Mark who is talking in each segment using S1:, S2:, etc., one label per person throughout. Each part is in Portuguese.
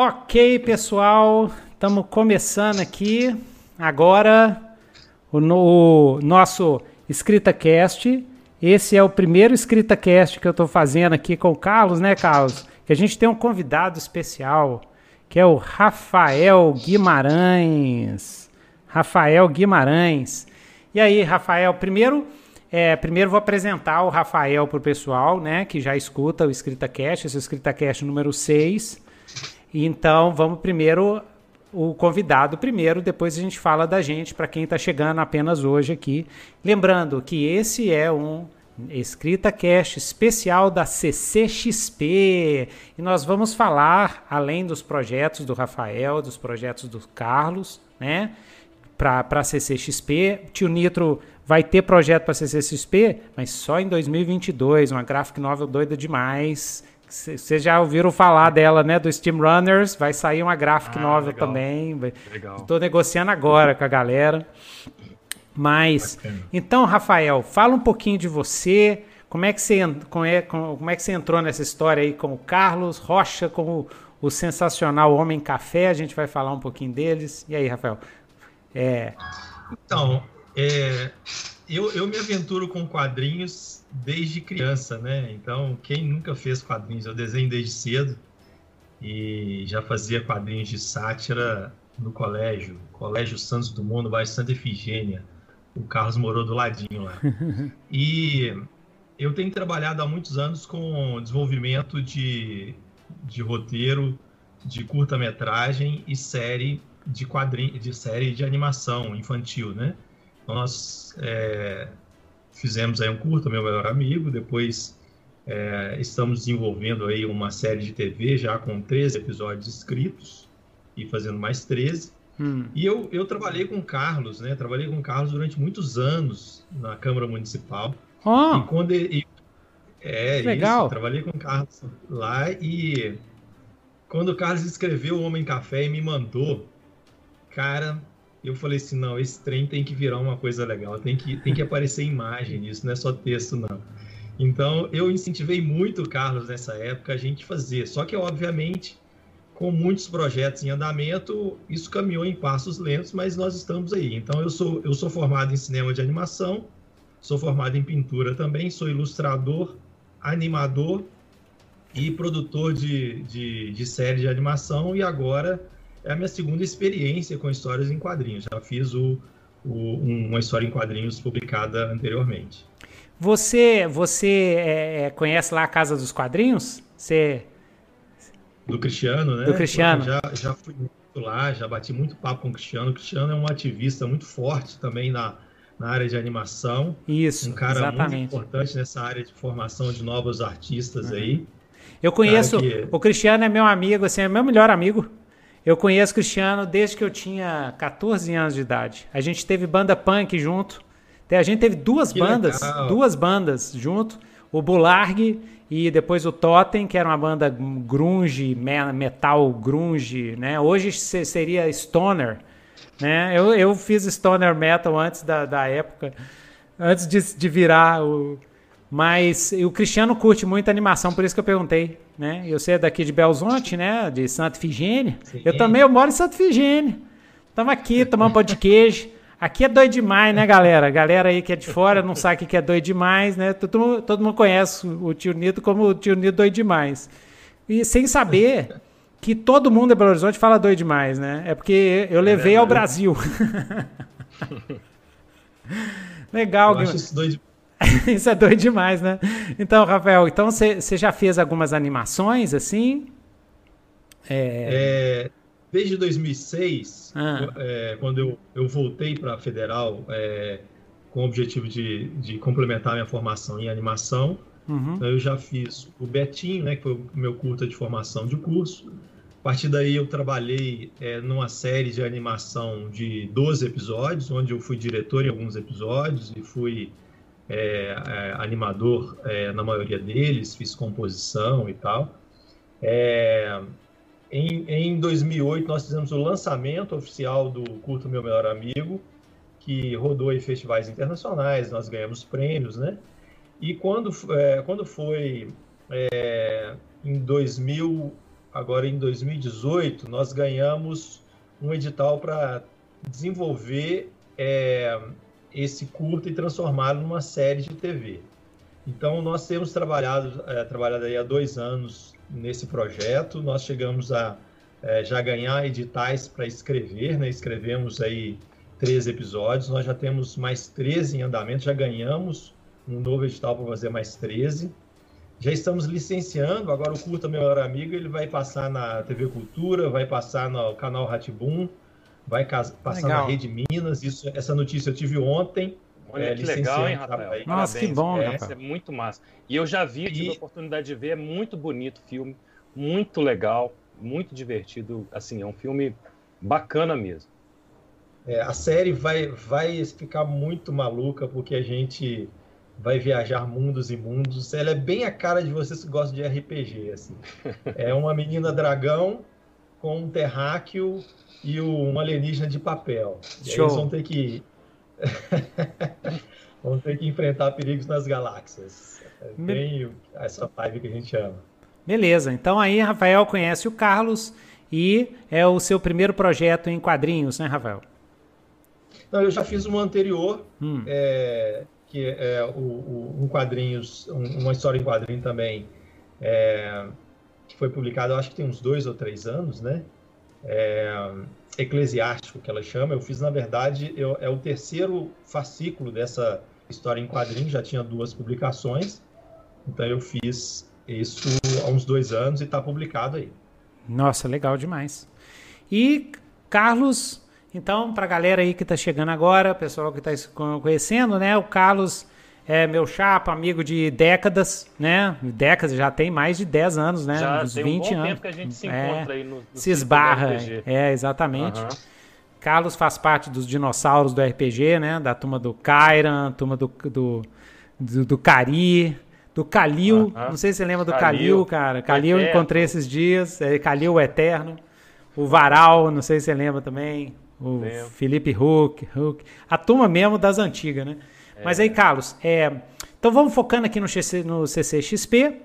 S1: Ok, pessoal, estamos começando aqui agora o, no, o nosso EscritaCast. Esse é o primeiro EscritaCast que eu estou fazendo aqui com o Carlos, né, Carlos? Que a gente tem um convidado especial, que é o Rafael Guimarães. Rafael Guimarães. E aí, Rafael, primeiro, é, primeiro vou apresentar o Rafael para o pessoal, né, que já escuta o EscritaCast, esse é o EscritaCast número 6. Então, vamos primeiro o convidado primeiro, depois a gente fala da gente para quem está chegando apenas hoje aqui. Lembrando que esse é um Escrita Cast especial da CCXP e nós vamos falar, além dos projetos do Rafael, dos projetos do Carlos, né? Para a CCXP. Tio Nitro vai ter projeto para CCXP, mas só em 2022. Uma graphic novel doida demais. Vocês já ouviram falar dela, né? Do Steam Runners. Vai sair uma graphic ah, novel legal. também. Estou negociando agora com a galera. Mas, Bacana. então, Rafael, fala um pouquinho de você. Como é que você, como é, como é que você entrou nessa história aí com o Carlos Rocha, com o, o sensacional Homem Café? A gente vai falar um pouquinho deles. E aí, Rafael?
S2: É... Então, é, eu, eu me aventuro com quadrinhos desde criança, né? Então, quem nunca fez quadrinhos? Eu desenho desde cedo e já fazia quadrinhos de sátira no colégio, Colégio Santos Dumont, no bairro Santa Efigênia. O Carlos morou do ladinho lá. E eu tenho trabalhado há muitos anos com desenvolvimento de, de roteiro, de curta-metragem e série de quadrinho, de série de animação infantil, né? Nós é, fizemos aí um curto, meu melhor amigo, depois é, estamos desenvolvendo aí uma série de TV já com 13 episódios escritos e fazendo mais 13. Hum. E eu, eu trabalhei com o Carlos, né? Trabalhei com o Carlos durante muitos anos na Câmara Municipal.
S1: Oh.
S2: E quando ele, é, Legal. isso, trabalhei com o Carlos lá e quando o Carlos escreveu o Homem Café e me mandou, cara, eu falei assim, não, esse trem tem que virar uma coisa legal, tem que, tem que aparecer imagem nisso, não é só texto, não. Então, eu incentivei muito o Carlos nessa época a gente fazer. Só que, obviamente, com muitos projetos em andamento, isso caminhou em passos lentos, mas nós estamos aí. Então, eu sou, eu sou formado em cinema de animação, sou formado em pintura também, sou ilustrador, animador e produtor de, de, de série de animação e agora é a minha segunda experiência com histórias em quadrinhos. Já fiz o, o, uma história em quadrinhos publicada anteriormente.
S1: Você, você é, é, conhece lá a Casa dos Quadrinhos? Você...
S2: Do Cristiano, né?
S1: Do Cristiano.
S2: Já, já fui lá, já bati muito papo com o Cristiano. O Cristiano é um ativista muito forte também na, na área de animação.
S1: Isso,
S2: Um cara
S1: exatamente.
S2: muito importante nessa área de formação de novos artistas uhum. aí.
S1: Eu conheço, que... o Cristiano é meu amigo, assim, é meu melhor amigo. Eu conheço Cristiano desde que eu tinha 14 anos de idade. A gente teve banda punk junto. A gente teve duas que bandas, legal. duas bandas junto. O Bularg e depois o Totem, que era uma banda grunge, metal grunge, né? Hoje seria stoner, né? Eu, eu fiz stoner metal antes da, da época, antes de, de virar o... Mas o Cristiano curte muito animação, por isso que eu perguntei né? Eu sei daqui de Belzonte, né? De Santa Figênia. Eu também eu moro em Santa Figênia. Estamos aqui tomando pão de queijo. Aqui é doido demais, né, galera? Galera aí que é de fora não sabe o que é doido demais, né? Todo, todo mundo conhece o tio Nito como o tio Nito doido demais. E sem saber que todo mundo em Belo Horizonte fala doido demais, né? É porque eu levei é ao Brasil. Legal,
S2: eu acho isso doido
S1: Isso é doido demais, né? Então, Rafael, então você já fez algumas animações assim?
S2: É... É, desde 2006, ah. é, quando eu, eu voltei para a Federal é, com o objetivo de, de complementar minha formação em animação, uhum. Então eu já fiz o Betinho, né, que foi o meu curta de formação de curso. A partir daí eu trabalhei é, numa série de animação de 12 episódios, onde eu fui diretor em alguns episódios e fui é, é, animador é, na maioria deles, fiz composição e tal. É, em, em 2008 nós fizemos o lançamento oficial do Curto Meu Melhor Amigo, que rodou em festivais internacionais, nós ganhamos prêmios, né? E quando, é, quando foi é, em 2000 agora em 2018, nós ganhamos um edital para desenvolver esse curto e transformá-lo numa série de TV. Então, nós temos trabalhado, é, trabalhado aí há dois anos nesse projeto. Nós chegamos a é, já ganhar editais para escrever, né? Escrevemos aí três episódios. Nós já temos mais 13 em andamento, já ganhamos um novo edital para fazer mais 13. Já estamos licenciando, agora o Curta Melhor Amigo, ele vai passar na TV Cultura, vai passar no canal Ratibum, vai passar legal. na Rede Minas. Isso, essa notícia eu tive ontem.
S3: Olha é, que legal, hein, Rafael?
S1: Aí. Nossa, Parabéns. que bom,
S3: é, é muito massa. E eu já vi, tive e... a oportunidade de ver, é muito bonito o filme, muito legal, muito divertido. Assim, é um filme bacana mesmo.
S2: É, a série vai, vai ficar muito maluca, porque a gente vai viajar mundos e mundos. Ela é bem a cara de vocês que gostam de RPG, assim. É uma menina dragão com um terráqueo e um alienígena de papel. E eles vão ter que vão ter que enfrentar perigos nas galáxias. É bem essa vibe que a gente ama.
S1: Beleza. Então aí Rafael conhece o Carlos e é o seu primeiro projeto em quadrinhos, né, Rafael?
S2: Não, eu já fiz um anterior, hum. é, que é o, o, um quadrinhos, um, uma história em quadrinho também, é, que foi publicado, acho que tem uns dois ou três anos, né? É, eclesiástico que ela chama. Eu fiz, na verdade, eu, é o terceiro fascículo dessa história em quadrinho, já tinha duas publicações, então eu fiz isso há uns dois anos e está publicado aí.
S1: Nossa, legal demais. E Carlos então, para a galera aí que está chegando agora, pessoal que está conhecendo, né? O Carlos é meu chapa, amigo de décadas, né? Décadas, já tem mais de 10 anos, né?
S3: Já Uns tem 20 um bom anos. tempo que a gente se é, encontra aí no, no
S1: Se esbarra, é, exatamente. Uhum. Carlos faz parte dos dinossauros do RPG, né? Da turma do Kairan, turma do, do, do, do Cari, do Kalil. Não sei se você lembra do Kalil, cara. Kalil eu encontrei esses dias. É, Kalil o Eterno. O Varal, não sei se você lembra também. O Lembro. Felipe Huck, Huck, a turma mesmo das antigas, né? Mas aí, Carlos, é, então vamos focando aqui no, CC, no CCXP,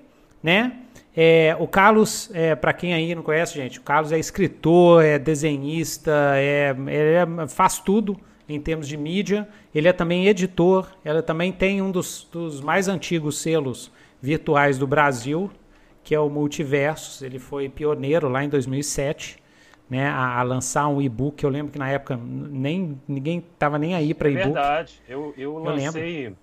S1: né? É, o Carlos, é, para quem aí não conhece, gente, o Carlos é escritor, é desenhista, é, é, faz tudo em termos de mídia. Ele é também editor, ele também tem um dos, dos mais antigos selos virtuais do Brasil, que é o Multiversos. Ele foi pioneiro lá em 2007 né, a, a lançar um e-book. Eu lembro que na época nem ninguém tava nem aí para e-book.
S3: Verdade. Eu, eu, eu lancei lembro.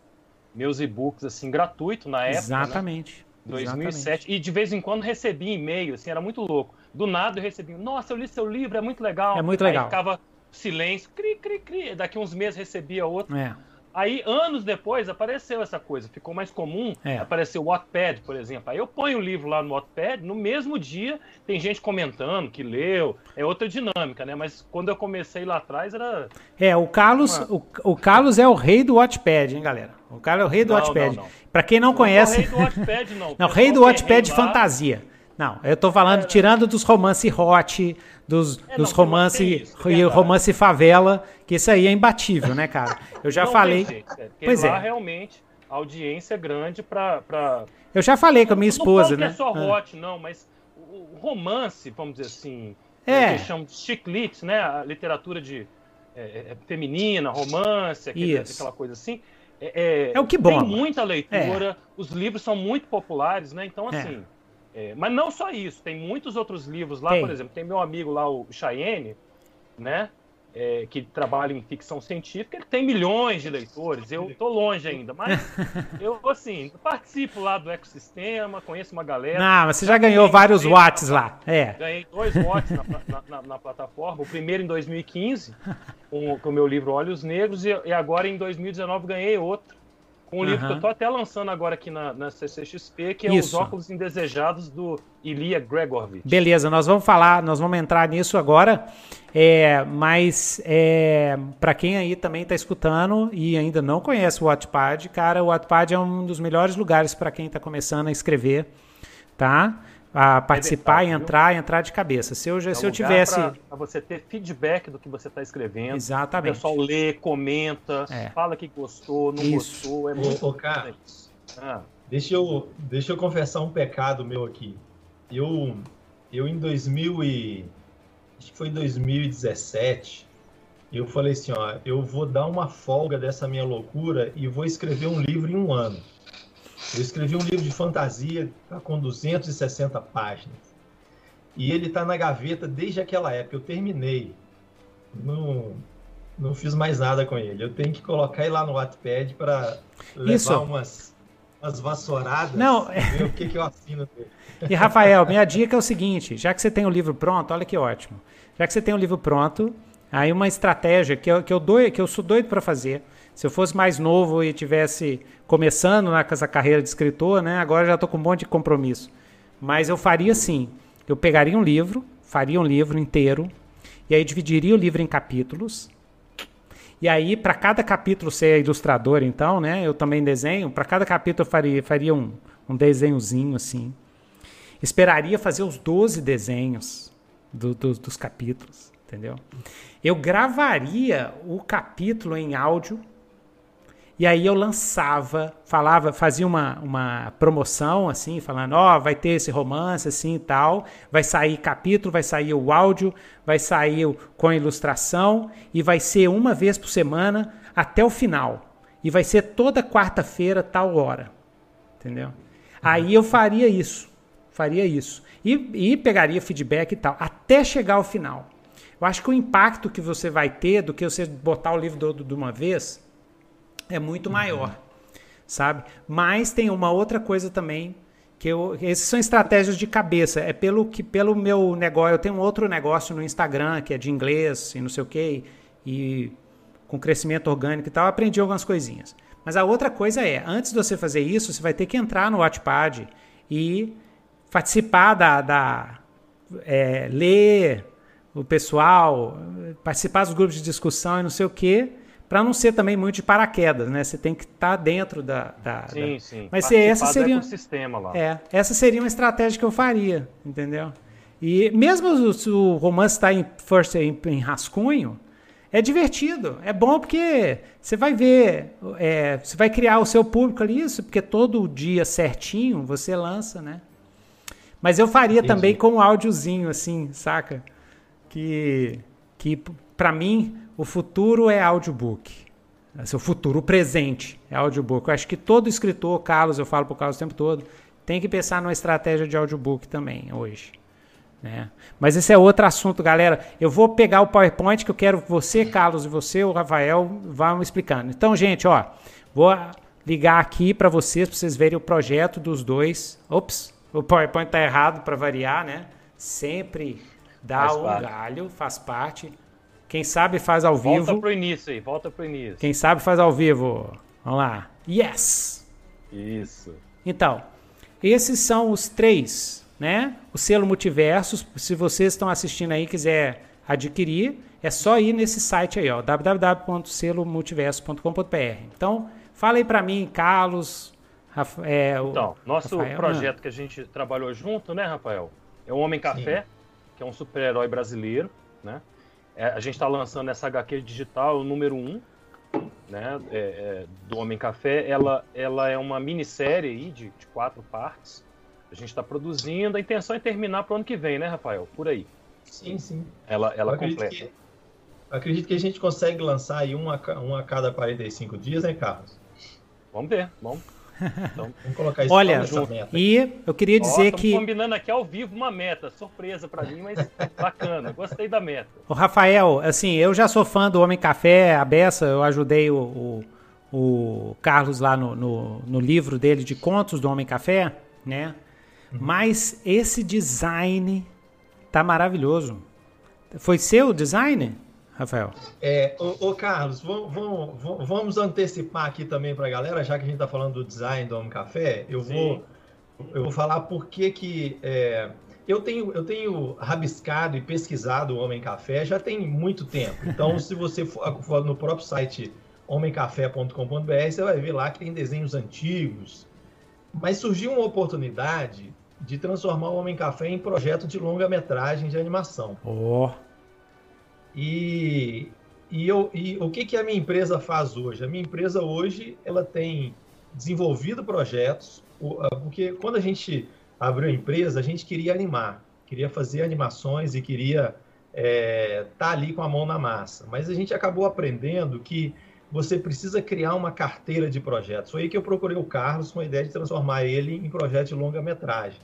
S3: meus e-books assim gratuito na época.
S1: Né? Exatamente.
S3: Né? 2007 Exatamente. e de vez em quando recebia e-mail, assim, era muito louco. Do nada eu recebi, nossa, eu li seu livro, é muito legal.
S1: É muito legal.
S3: Aí ficava silêncio, cri, cri, cri. Daqui uns meses recebia outro. É. Aí, anos depois, apareceu essa coisa, ficou mais comum, é. apareceu o Wattpad, por exemplo. Aí eu ponho o livro lá no Wattpad, no mesmo dia tem gente comentando que leu, é outra dinâmica, né? Mas quando eu comecei lá atrás era...
S1: É, o Carlos, uma... o, o, Carlos é o rei do Wattpad, hein, galera? O Carlos é o rei do não, Wattpad. Para quem não, não conhece... Não,
S3: é o rei do Wattpad, não.
S1: não, rei do Wattpad de fantasia. Não, eu tô falando, é, tirando dos romance hot, dos, é, dos romance, isso, é romance favela, que isso aí é imbatível, né, cara? Eu já não falei. Jeito,
S3: é, pois lá, é. realmente audiência grande para pra...
S1: Eu já falei com a minha esposa, né?
S3: Não é só ah. hot, não, mas o romance, vamos dizer assim, é. que chamam de chiclete, né? A literatura de é, é, feminina, romance, aquele, aquela coisa assim.
S1: É, é, o que bom.
S3: Tem muita leitura, os livros são muito populares, né? Então, assim. É, mas não só isso, tem muitos outros livros lá, tem. por exemplo, tem meu amigo lá, o Cheyenne, né? É, que trabalha em ficção científica, ele tem milhões de leitores. Eu tô longe ainda, mas eu, assim, participo lá do ecossistema, conheço uma galera.
S1: Não, mas você já ganhou vários watts lá. É.
S3: Ganhei dois watts na, na, na, plataforma. O primeiro em 2015, com, com o meu livro Olhos Negros, e, e agora em 2019 ganhei outro um livro que eu tô até lançando agora aqui na, na CCXP, que é Isso. Os Óculos Indesejados do Ilya Gregorovich.
S1: Beleza, nós vamos falar, nós vamos entrar nisso agora. É, mas é, para quem aí também está escutando e ainda não conhece o Wattpad, cara, o Wattpad é um dos melhores lugares para quem está começando a escrever, tá? A participar é e entrar, entrar de cabeça. Se eu, é se eu tivesse.
S3: Para você ter feedback do que você está escrevendo.
S1: Exatamente.
S3: O pessoal lê, comenta, é. fala que gostou, não Isso. gostou. É muito
S2: ô, cara, ah. deixa, eu, deixa eu confessar um pecado meu aqui. Eu, eu em 2000 e acho que foi 2017, eu falei assim, ó, eu vou dar uma folga dessa minha loucura e vou escrever um livro em um ano. Eu escrevi um livro de fantasia tá com 260 páginas. E ele está na gaveta desde aquela época. Eu terminei. Não, não fiz mais nada com ele. Eu tenho que colocar ele lá no Wattpad para levar Isso. umas, umas vassouradas.
S1: Não,
S2: ver o que, que eu assino dele.
S1: E Rafael, minha dica é o seguinte: já que você tem o livro pronto, olha que ótimo. Já que você tem o livro pronto, aí uma estratégia que eu, que eu, dou, que eu sou doido para fazer. Se eu fosse mais novo e tivesse começando né, com essa carreira de escritor, né, agora já estou com um monte de compromisso. Mas eu faria assim: eu pegaria um livro, faria um livro inteiro, e aí dividiria o livro em capítulos. E aí, para cada capítulo ser ilustrador, então, né? Eu também desenho. Para cada capítulo eu faria, faria um, um desenhozinho assim. Esperaria fazer os 12 desenhos do, do, dos capítulos, entendeu? Eu gravaria o capítulo em áudio e aí eu lançava, falava, fazia uma, uma promoção assim, falando, ó, oh, vai ter esse romance assim e tal, vai sair capítulo, vai sair o áudio, vai sair com a ilustração e vai ser uma vez por semana até o final. E vai ser toda quarta-feira, tal hora. Entendeu? Aí eu faria isso. Faria isso. E, e pegaria feedback e tal, até chegar ao final. Eu acho que o impacto que você vai ter do que você botar o livro de uma vez é muito uhum. maior, sabe? Mas tem uma outra coisa também que eu, esses são estratégias de cabeça. É pelo que pelo meu negócio, eu tenho um outro negócio no Instagram que é de inglês e não sei o quê, e com crescimento orgânico e tal, aprendi algumas coisinhas. Mas a outra coisa é, antes de você fazer isso, você vai ter que entrar no Wattpad e participar da, da é, ler o pessoal, participar dos grupos de discussão e não sei o quê, para não ser também muito de paraquedas, né? Você tem que estar tá dentro da, da
S3: sim,
S1: da...
S3: sim.
S1: Mas essa seria
S3: sistema lá.
S1: É, essa seria uma estratégia que eu faria, entendeu? E mesmo se o romance está em first em, em, rascunho, é divertido, é bom porque você vai ver, é, você vai criar o seu público ali, isso porque todo dia certinho você lança, né? Mas eu faria Entendi. também com um áudiozinho assim, saca? Que que para mim o futuro é audiobook. É o futuro, o presente é audiobook. Eu acho que todo escritor, Carlos, eu falo para o Carlos o tempo todo, tem que pensar numa estratégia de audiobook também hoje. Né? Mas esse é outro assunto, galera. Eu vou pegar o PowerPoint que eu quero que você, Carlos, e você, o Rafael, vão explicando. Então, gente, ó, vou ligar aqui para vocês, para vocês verem o projeto dos dois. Ops, o PowerPoint está errado para variar, né? Sempre dá faz um parte. galho, faz parte. Quem sabe faz ao vivo.
S3: Volta pro início aí, volta pro início.
S1: Quem sabe faz ao vivo. Vamos lá. Yes!
S3: Isso.
S1: Então, esses são os três, né? O selo Multiversos, se vocês estão assistindo aí e quiser adquirir, é só ir nesse site aí, ó, www.selomultiverso.com.br. Então, fala aí para mim, Carlos,
S3: é, Então, nosso Rafael, projeto né? que a gente trabalhou junto, né, Rafael? É o Homem Café, Sim. que é um super-herói brasileiro, né? É, a gente está lançando essa HQ digital número 1, né, é, é, do Homem Café. Ela, ela é uma minissérie aí de, de quatro partes. A gente está produzindo. A intenção é terminar para o ano que vem, né, Rafael? Por aí.
S2: Sim, sim.
S3: Ela, ela completa.
S2: Que, acredito que a gente consegue lançar aí um a, um a cada 45 dias, né, Carlos?
S3: Vamos ver, vamos.
S1: Então, vamos colocar isso Olha, e eu queria dizer que.
S3: combinando aqui ao vivo uma meta, surpresa para mim, mas bacana, gostei da meta.
S1: O Rafael, assim, eu já sou fã do Homem Café, a Beça, eu ajudei o, o, o Carlos lá no, no, no, livro dele de contos do Homem Café, né? Uhum. Mas esse design tá maravilhoso. Foi seu design? Rafael?
S2: É, ô, ô Carlos, vamos, vamos, vamos, antecipar aqui também para a galera, já que a gente está falando do design do Homem Café, eu vou, eu vou falar por que que... É, eu tenho, eu tenho rabiscado e pesquisado o Homem Café já tem muito tempo. Então, se você for, for no próprio site homemcafé.com.br, você vai ver lá que tem desenhos antigos. Mas surgiu uma oportunidade de transformar o Homem Café em projeto de longa-metragem de animação.
S1: Oh.
S2: E, e, eu, e o que, que a minha empresa faz hoje? A minha empresa hoje ela tem desenvolvido projetos, porque quando a gente abriu a empresa, a gente queria animar, queria fazer animações e queria estar é, tá ali com a mão na massa. Mas a gente acabou aprendendo que você precisa criar uma carteira de projetos. Foi aí que eu procurei o Carlos com a ideia de transformar ele em projeto de longa-metragem.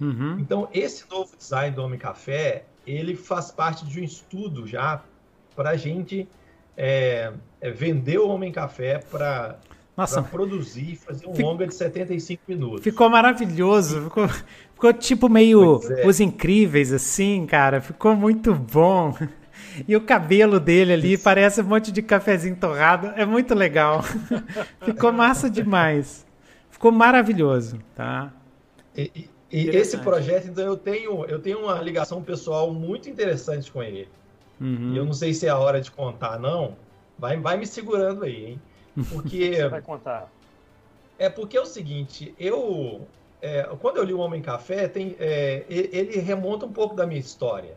S2: Uhum. Então, esse novo design do Homem Café, ele faz parte de um estudo já para a gente é, é, vender o Homem Café para produzir e fazer um longa de 75 minutos.
S1: Ficou maravilhoso, ficou, ficou tipo meio é. Os Incríveis, assim, cara. Ficou muito bom. E o cabelo dele ali Isso. parece um monte de cafezinho torrado. É muito legal. Ficou massa demais. Ficou maravilhoso, tá?
S2: E, e, esse projeto, então, eu tenho, eu tenho uma ligação pessoal muito interessante com ele. Uhum. Eu não sei se é a hora de contar, não. Vai, vai me segurando aí, hein? Porque.
S3: Você vai contar.
S2: É porque é o seguinte, eu. É, quando eu li o Homem Café, tem, é, ele remonta um pouco da minha história.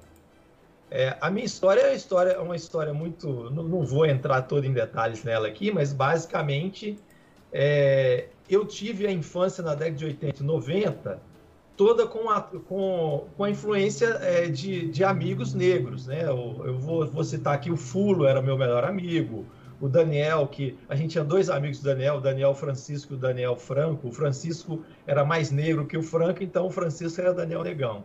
S2: É, a minha história é uma história, uma história muito. Não, não, vou entrar todo em detalhes nela aqui, mas basicamente é, eu tive a infância na década de 80 e 90 toda com a, com, com a influência é, de, de amigos negros. Né? Eu, eu vou, vou citar aqui o Fulo, era meu melhor amigo. O Daniel, que a gente tinha dois amigos do Daniel, o Daniel Francisco e o Daniel Franco. O Francisco era mais negro que o Franco, então o Francisco era o Daniel Negão.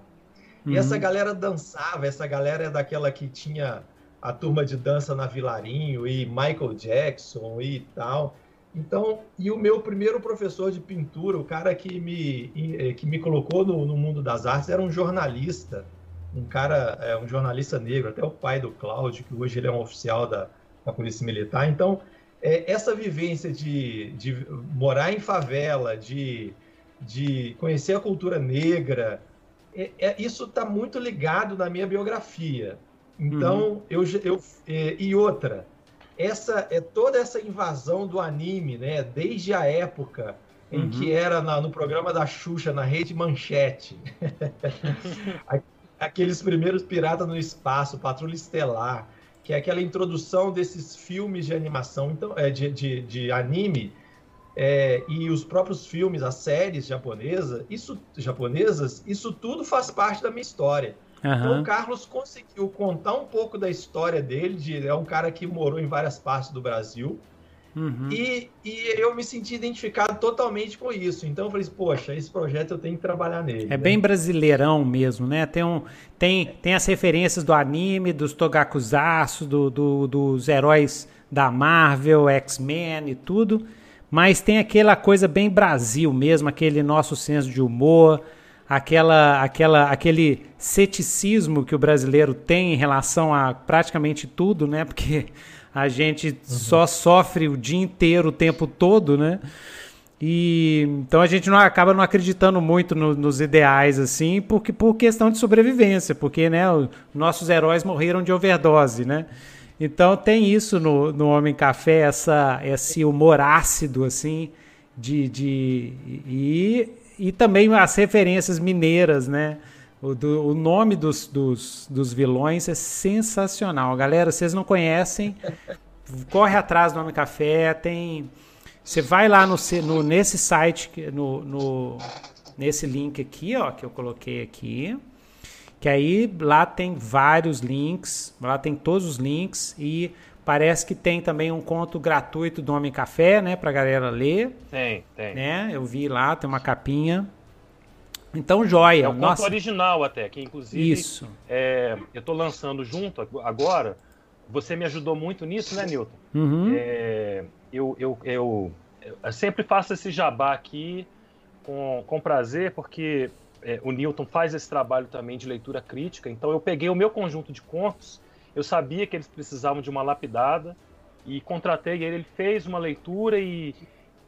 S2: Uhum. E essa uhum. galera dançava, essa galera é daquela que tinha a turma de dança na Vilarinho e Michael Jackson e tal. Então, e o meu primeiro professor de pintura, o cara que me, eh, que me colocou no, no mundo das artes, era um jornalista, um cara, é, um jornalista negro, até o pai do Cláudio, que hoje ele é um oficial da, da Polícia Militar. Então, é, essa vivência de, de morar em favela, de, de conhecer a cultura negra, é, é, isso está muito ligado na minha biografia. Então, uhum. eu, eu é, e outra, essa é toda essa invasão do anime, né? Desde a época em uhum. que era na, no programa da Xuxa na rede Manchete, aqueles primeiros piratas no espaço, Patrulha Estelar, que é aquela introdução desses filmes de animação, então é, de, de, de anime é, e os próprios filmes, as séries japonesa, isso, japonesas, isso tudo faz parte da minha história. Uhum. Então o Carlos conseguiu contar um pouco da história dele, de, é um cara que morou em várias partes do Brasil, Uhum. E, e, eu me senti identificado totalmente com isso. Então eu falei, poxa, esse projeto eu tenho que trabalhar nele.
S1: É né? bem brasileirão mesmo, né? Tem, um, tem, tem as referências do anime, dos togakuzaço, do, do, dos heróis da Marvel, X-Men e tudo mas tem aquela coisa bem Brasil mesmo, aquele nosso senso de humor, aquela, aquela, aquele ceticismo que o brasileiro tem em relação a praticamente tudo, né? Porque a gente uhum. só sofre o dia inteiro, o tempo todo, né? E então a gente não acaba não acreditando muito no, nos ideais assim, porque por questão de sobrevivência, porque né, os nossos heróis morreram de overdose, né? Então tem isso no, no Homem Café, essa, esse humor ácido, assim, de, de, e, e também as referências mineiras, né? O, do, o nome dos, dos, dos vilões é sensacional. Galera, vocês não conhecem, corre atrás do Homem Café, tem... Você vai lá no, no, nesse site, no, no, nesse link aqui, ó, que eu coloquei aqui que aí lá tem vários links, lá tem todos os links e parece que tem também um conto gratuito do Homem Café, né, pra galera ler.
S3: Tem, tem.
S1: Né? Eu vi lá, tem uma capinha. Então, joia.
S3: É o Nossa. conto original até, que inclusive
S1: Isso.
S3: É, eu estou lançando junto agora. Você me ajudou muito nisso, né, Newton?
S1: Uhum.
S3: É, eu, eu, eu, eu sempre faço esse jabá aqui com, com prazer, porque é, o Newton faz esse trabalho também de leitura crítica, então eu peguei o meu conjunto de contos, eu sabia que eles precisavam de uma lapidada e contratei ele, ele fez uma leitura e,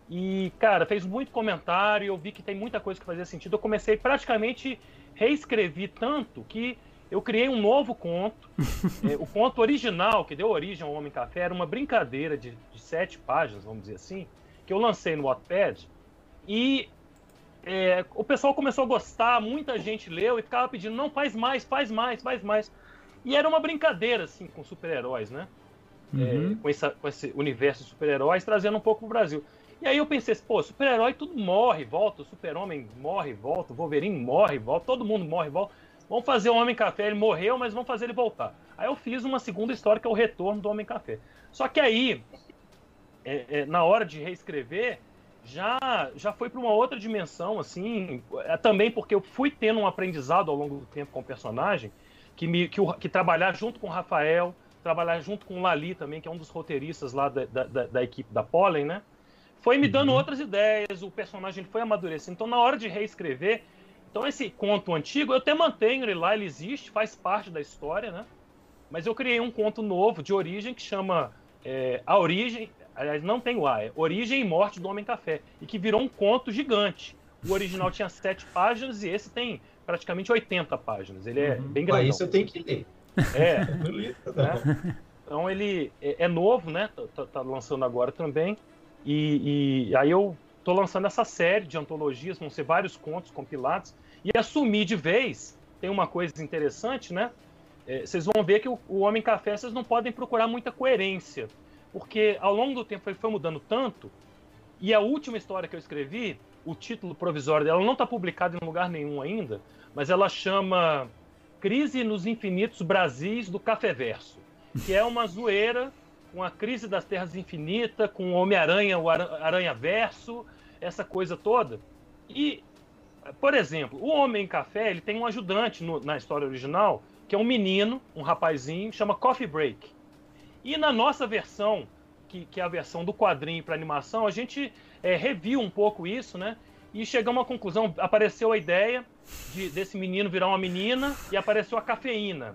S3: e cara, fez muito comentário, eu vi que tem muita coisa que fazia sentido, eu comecei praticamente reescrevi tanto que eu criei um novo conto. é, o conto original, que deu origem ao Homem Café, era uma brincadeira de, de sete páginas, vamos dizer assim, que eu lancei no Wattpad. E é, o pessoal começou a gostar, muita gente leu e ficava pedindo, não, faz mais, faz mais, faz mais. E era uma brincadeira, assim, com super-heróis, né? É, uhum. É, com, essa, com esse universo de super-heróis, trazendo um pouco pro Brasil. E aí eu pensei, pô, super-herói tudo morre, volta, o super-homem morre, volta, o Wolverine morre, volta, todo mundo morre, volta. Vamos fazer o Homem Café, ele morreu, mas vamos fazer ele voltar. Aí eu fiz uma segunda história que é o retorno do Homem Café. Só que aí, é, é, na hora de reescrever, já, já foi para uma outra dimensão, assim, é, também porque eu fui tendo um aprendizado ao longo do tempo com o personagem, que, me, que, que trabalhar junto com o Rafael, trabalhar junto com o Lali também, que é um dos roteiristas lá da, da, da equipe da Pollen, né? Foi me dando uhum. outras ideias, o personagem foi amadurecendo. Então, na hora de reescrever, então esse conto antigo, eu até mantenho ele lá, ele existe, faz parte da história, né? Mas eu criei um conto novo, de origem, que chama é, A Origem, aliás, não tem o A, é Origem e Morte do Homem Café, e que virou um conto gigante. O original tinha sete páginas e esse tem praticamente 80 páginas. Ele é uhum. bem grande.
S2: Isso eu tenho que ler.
S3: É. né? Então ele é, é, novo, né? Tá, tá, tá, lançando agora também. E, e, aí eu tô lançando essa série de antologias, vão ser vários contos compilados. E assumir de vez, tem uma coisa interessante, né? É, vocês vão ver que o, o Homem Café vocês não podem procurar muita coerência. Porque ao longo do tempo ele foi mudando tanto. E a última história que eu escrevi, o título provisório dela não está publicado em lugar nenhum ainda, mas ela chama Crise nos Infinitos Brasis do Café Verso, que é uma zoeira com a crise das Terras Infinita, com o Homem-Aranha, o Aranha Verso, essa coisa toda. E, por exemplo, o Homem Café ele tem um ajudante no, na história original, que é um menino, um rapazinho, chama Coffee Break. E na nossa versão, que, que é a versão do quadrinho para animação, a gente é, reviu um pouco isso, né? E chegamos à conclusão, apareceu a ideia de, desse menino virar uma menina e apareceu a cafeína.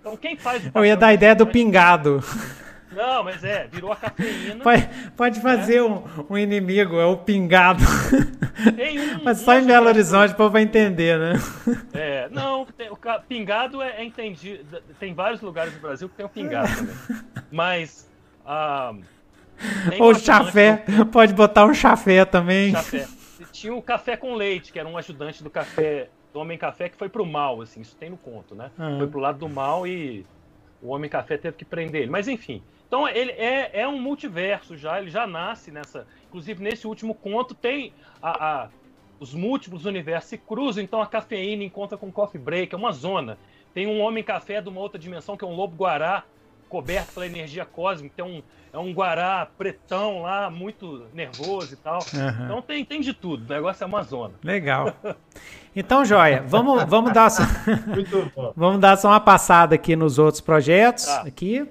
S3: Então quem faz
S1: Eu ia dar a ideia do pingado.
S3: Não, mas é, virou a cafeína.
S1: Pode, pode fazer é. um, um, inimigo, é o pingado. Um, mas só um em Belo Horizonte para entender, né?
S3: É, não, tem, o pingado é, é, entendido. Tem vários lugares do Brasil que tem o pingado também. Mas. Ah,
S1: Ou chafé, pode botar um chafé também. Chafé.
S3: Tinha o café com leite, que era um ajudante do café, do Homem Café, que foi pro mal, assim, isso tem no conto, né? Uhum. Foi pro lado do mal e o Homem Café teve que prender ele. Mas enfim. Então ele é, é um multiverso já, ele já nasce nessa. Inclusive, nesse último conto tem a, a os múltiplos universos se cruzam, então a cafeína encontra com o coffee break, é uma zona. Tem um homem café de uma outra dimensão que é um lobo guará, coberto pela energia cósmica, tem um, é um guará pretão lá, muito nervoso e tal. Uhum. Então tem, tem de tudo, o negócio é uma zona.
S1: Legal. Então, Joia, vamos, vamos, dar só, vamos dar só uma passada aqui nos outros projetos. Tá. aqui.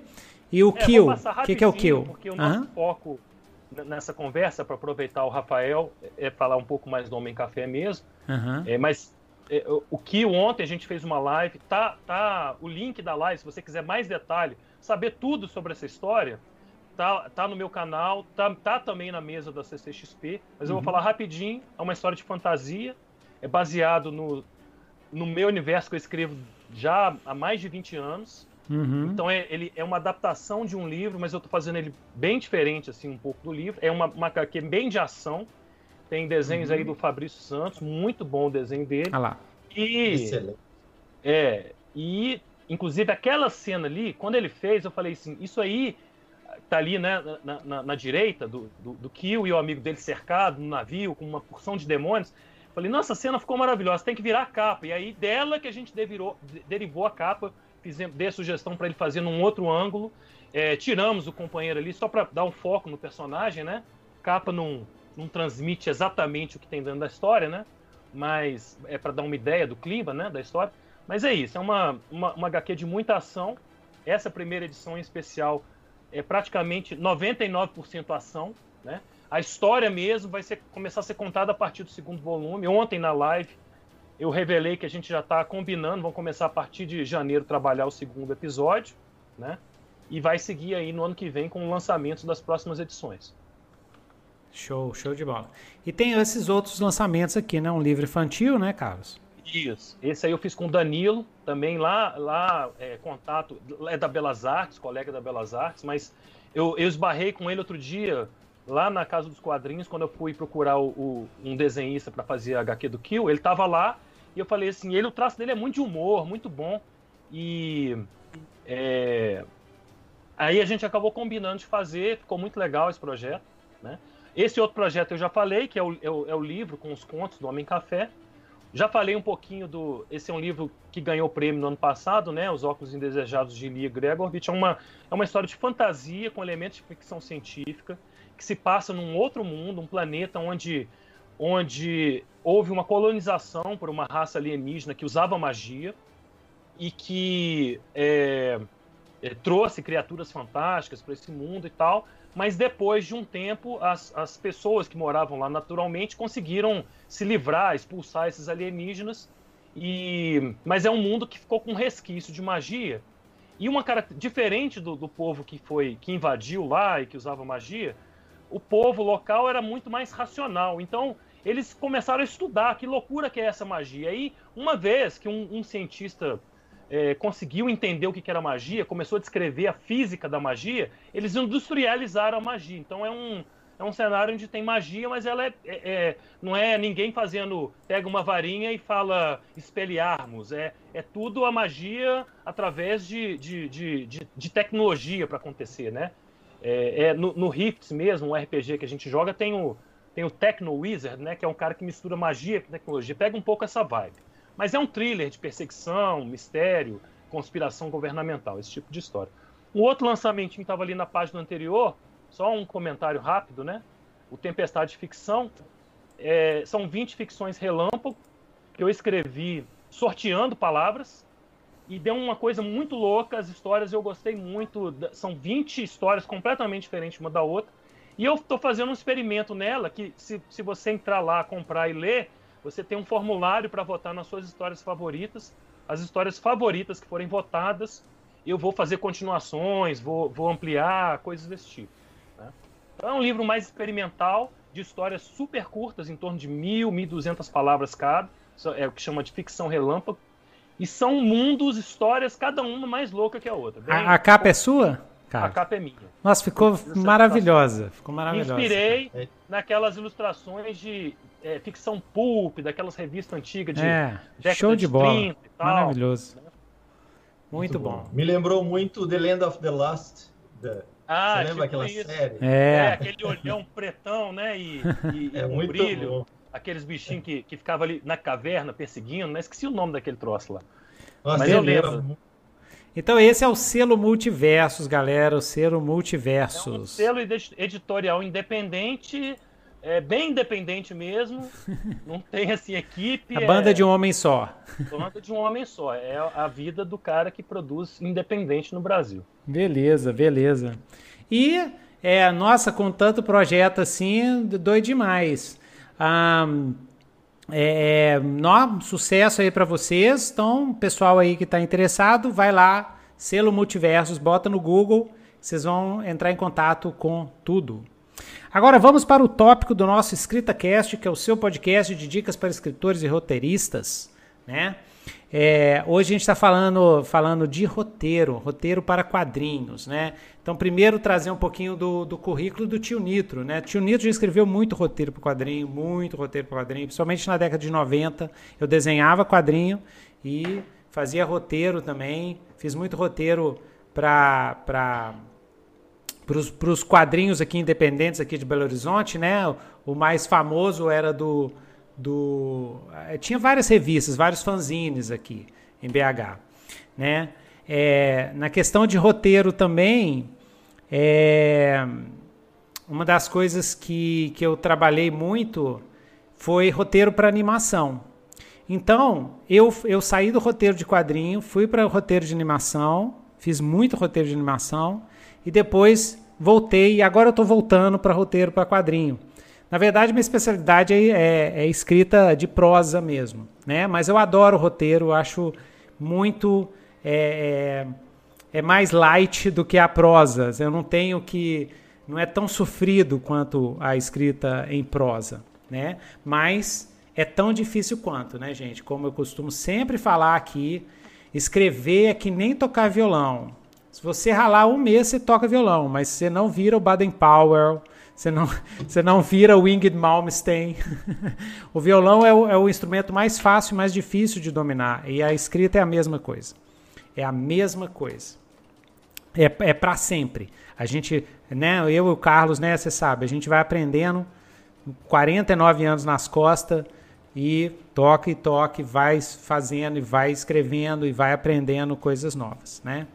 S1: E o é, Kill, o que, que, é o Kill?
S3: Porque o nosso uhum. foco nessa conversa, para aproveitar o Rafael, é falar um pouco mais do Homem Café mesmo. Uhum. É, mas é, o Kill, ontem a gente fez uma live, tá, tá o link da live, se você quiser mais detalhe, saber tudo sobre essa história, tá, tá no meu canal, tá, tá também na mesa da CCXP, mas eu vou uhum. falar rapidinho, é uma história de fantasia, é baseado no, no meu universo que eu escrevo já há mais de 20 anos, uhum. então é, ele é uma adaptação de um livro, mas eu estou fazendo ele bem diferente, assim, um pouco do livro, é uma, uma HQ bem de ação, tem desenhos uhum. aí do Fabrício Santos, muito bom o desenho dele.
S1: Ah lá.
S3: E, Excelente. É, e Inclusive, aquela cena ali, quando ele fez, eu falei assim: isso aí tá ali né, na, na, na direita do, do, do, Kill e o amigo dele cercado no navio com uma porção de demônios. Falei, nossa, a cena ficou maravilhosa, tem que virar a capa. E aí dela que a gente devirou, derivou a capa, fizemos, dei a sugestão para ele fazer num outro ângulo. É, tiramos o companheiro ali só para dar um foco no personagem, né? Capa não, não transmite exatamente o que tem dentro da história, né? Mas é para dar uma ideia do clima, né? Da história. Mas é isso, é uma, uma, uma HQ de muita ação. Essa primeira edição em especial é praticamente 99% ação, né? A história mesmo vai ser, começar a ser contada a partir do segundo volume. Ontem na live eu revelei que a gente já está combinando, vamos começar a partir de janeiro trabalhar o segundo episódio, né? E vai seguir aí no ano que vem com o lançamento das próximas edições.
S1: Show, show de bola. E tem esses outros lançamentos aqui, né? Um livro infantil, né, Carlos?
S3: Esse aí eu fiz com o Danilo, também lá, lá é, contato, é da Belas Artes, colega da Belas Artes, mas eu, eu esbarrei com ele outro dia, lá na Casa dos Quadrinhos, quando eu fui procurar o, o um desenhista para fazer a HQ do Kill, ele tava lá e eu falei assim, ele, o traço dele é muito de humor, muito bom, e é, aí a gente acabou combinando de fazer, ficou muito legal esse projeto, né? Esse outro projeto eu já falei, que é o, é o, é o livro com os contos do Homem Café, Já falei um pouquinho do. Esse é um livro que ganhou o prêmio no ano passado, né? Os Óculos Indesejados de Lee Gregorovich. É uma, é uma história de fantasia com elementos de ficção científica que se passa num outro mundo, um planeta onde, onde houve uma colonização por uma raça alienígena que usava magia e que é, é, trouxe criaturas fantásticas para esse mundo e tal. Mas depois de um tempo, as, as pessoas que moravam lá naturalmente conseguiram se livrar, expulsar esses alienígenas. E mas é um mundo que ficou com resquício de magia. E uma cara diferente do, do povo que foi que invadiu lá e que usava magia, o povo local era muito mais racional. Então eles começaram a estudar que loucura que é essa magia. E aí, uma vez que um, um cientista é, conseguiu entender o que era magia, começou a descrever a física da magia, eles industrializaram a magia. Então é um, é um cenário onde tem magia, mas ela é, é, é, não é ninguém fazendo, pega uma varinha e fala espelharmos. É, é tudo a magia através de, de, de, de, de tecnologia para acontecer, né? É, é no, no Rifts mesmo, um RPG que a gente joga, tem o, tem o Techno Wizard, né? Que é um cara que mistura magia com tecnologia. Pega um pouco essa vibe. Mas é um thriller de perseguição, mistério, conspiração governamental, esse tipo de história. Um outro lançamento que estava ali na página anterior, só um comentário rápido, né? O Tempestade de Ficção. É, são 20 ficções relâmpago que eu escrevi sorteando palavras e deu uma coisa muito louca. As histórias eu gostei muito. São 20 histórias completamente diferentes uma da outra. E eu estou fazendo um experimento nela que, se, se você entrar lá, comprar e ler, você tem um formulário para votar nas suas histórias favoritas. As histórias favoritas que forem votadas, eu vou fazer continuações, vou, vou ampliar, coisas desse tipo. Né? Então é um livro mais experimental, de histórias super curtas, em torno de mil, mil duzentas palavras cada. É o que chama de ficção relâmpago. E são mundos, histórias, cada uma mais louca que a outra.
S1: Bem, a, a capa é sua?
S3: Cara. A capa é minha.
S1: Nossa, ficou maravilhosa. Ficou maravilhosa.
S3: Inspirei naquelas ilustrações de é, ficção pulp, daquelas revistas antigas de
S1: é, show de, de bola. Maravilhoso. Né? Muito, muito bom. bom.
S2: Me lembrou muito The Land of the Lost. The... Ah, Você lembra tipo aquela isso. série?
S3: É. é. aquele olhão pretão, né? E, e, é e um brilho. Bom. Aqueles bichinhos que, que ficavam ali na caverna perseguindo, né? Esqueci o nome daquele troço lá.
S1: Nossa, Mas eu lembro. Então esse é o selo Multiversos, galera, o selo Multiversos. É um
S3: selo editorial independente é bem independente mesmo, não tem assim equipe.
S1: A banda é... de um homem só.
S3: Banda de um homem só. É a vida do cara que produz independente no Brasil.
S1: Beleza, beleza. E é, nossa, com tanto projeto assim, doido demais. Ah, é, no, sucesso aí para vocês. Então, pessoal aí que está interessado, vai lá, selo Multiversos, bota no Google, vocês vão entrar em contato com tudo. Agora vamos para o tópico do nosso EscritaCast, que é o seu podcast de dicas para escritores e roteiristas. Né? É, hoje a gente está falando, falando de roteiro, roteiro para quadrinhos. Né? Então, primeiro trazer um pouquinho do, do currículo do tio Nitro. Né? Tio Nitro já escreveu muito roteiro para quadrinho, muito roteiro para quadrinho, principalmente na década de 90. Eu desenhava quadrinho e fazia roteiro também. Fiz muito roteiro para para os quadrinhos aqui independentes aqui de Belo Horizonte, né? O mais famoso era do, do eh, tinha várias revistas, vários fanzines aqui em BH, né? É, na questão de roteiro também, é, uma das coisas que, que eu trabalhei muito foi roteiro para animação. Então, eu, eu saí do roteiro de quadrinho, fui para o roteiro de animação, fiz muito roteiro de animação e depois voltei e agora eu estou voltando para roteiro para quadrinho. Na verdade, minha especialidade é, é, é, escrita de prosa mesmo, né? Mas eu adoro roteiro, acho muito é, é, é, mais light do que a prosa. Eu não tenho que não é tão sofrido quanto a escrita em prosa, né? Mas é tão difícil quanto, né, gente? Como eu costumo sempre falar aqui, escrever é que nem tocar violão. Se você ralar um mês, você toca violão, mas você não vira o Baden Powell, você não, você não vira Winged Malmsteen. o violão é o, é o instrumento mais fácil e mais difícil de dominar. E a escrita é a mesma coisa. É a mesma coisa. É, é para sempre. A gente, né, eu e o Carlos, né, você sabe, a gente vai aprendendo 49 anos nas costas, e toca e toca, e vai fazendo e vai escrevendo e vai aprendendo coisas novas, né?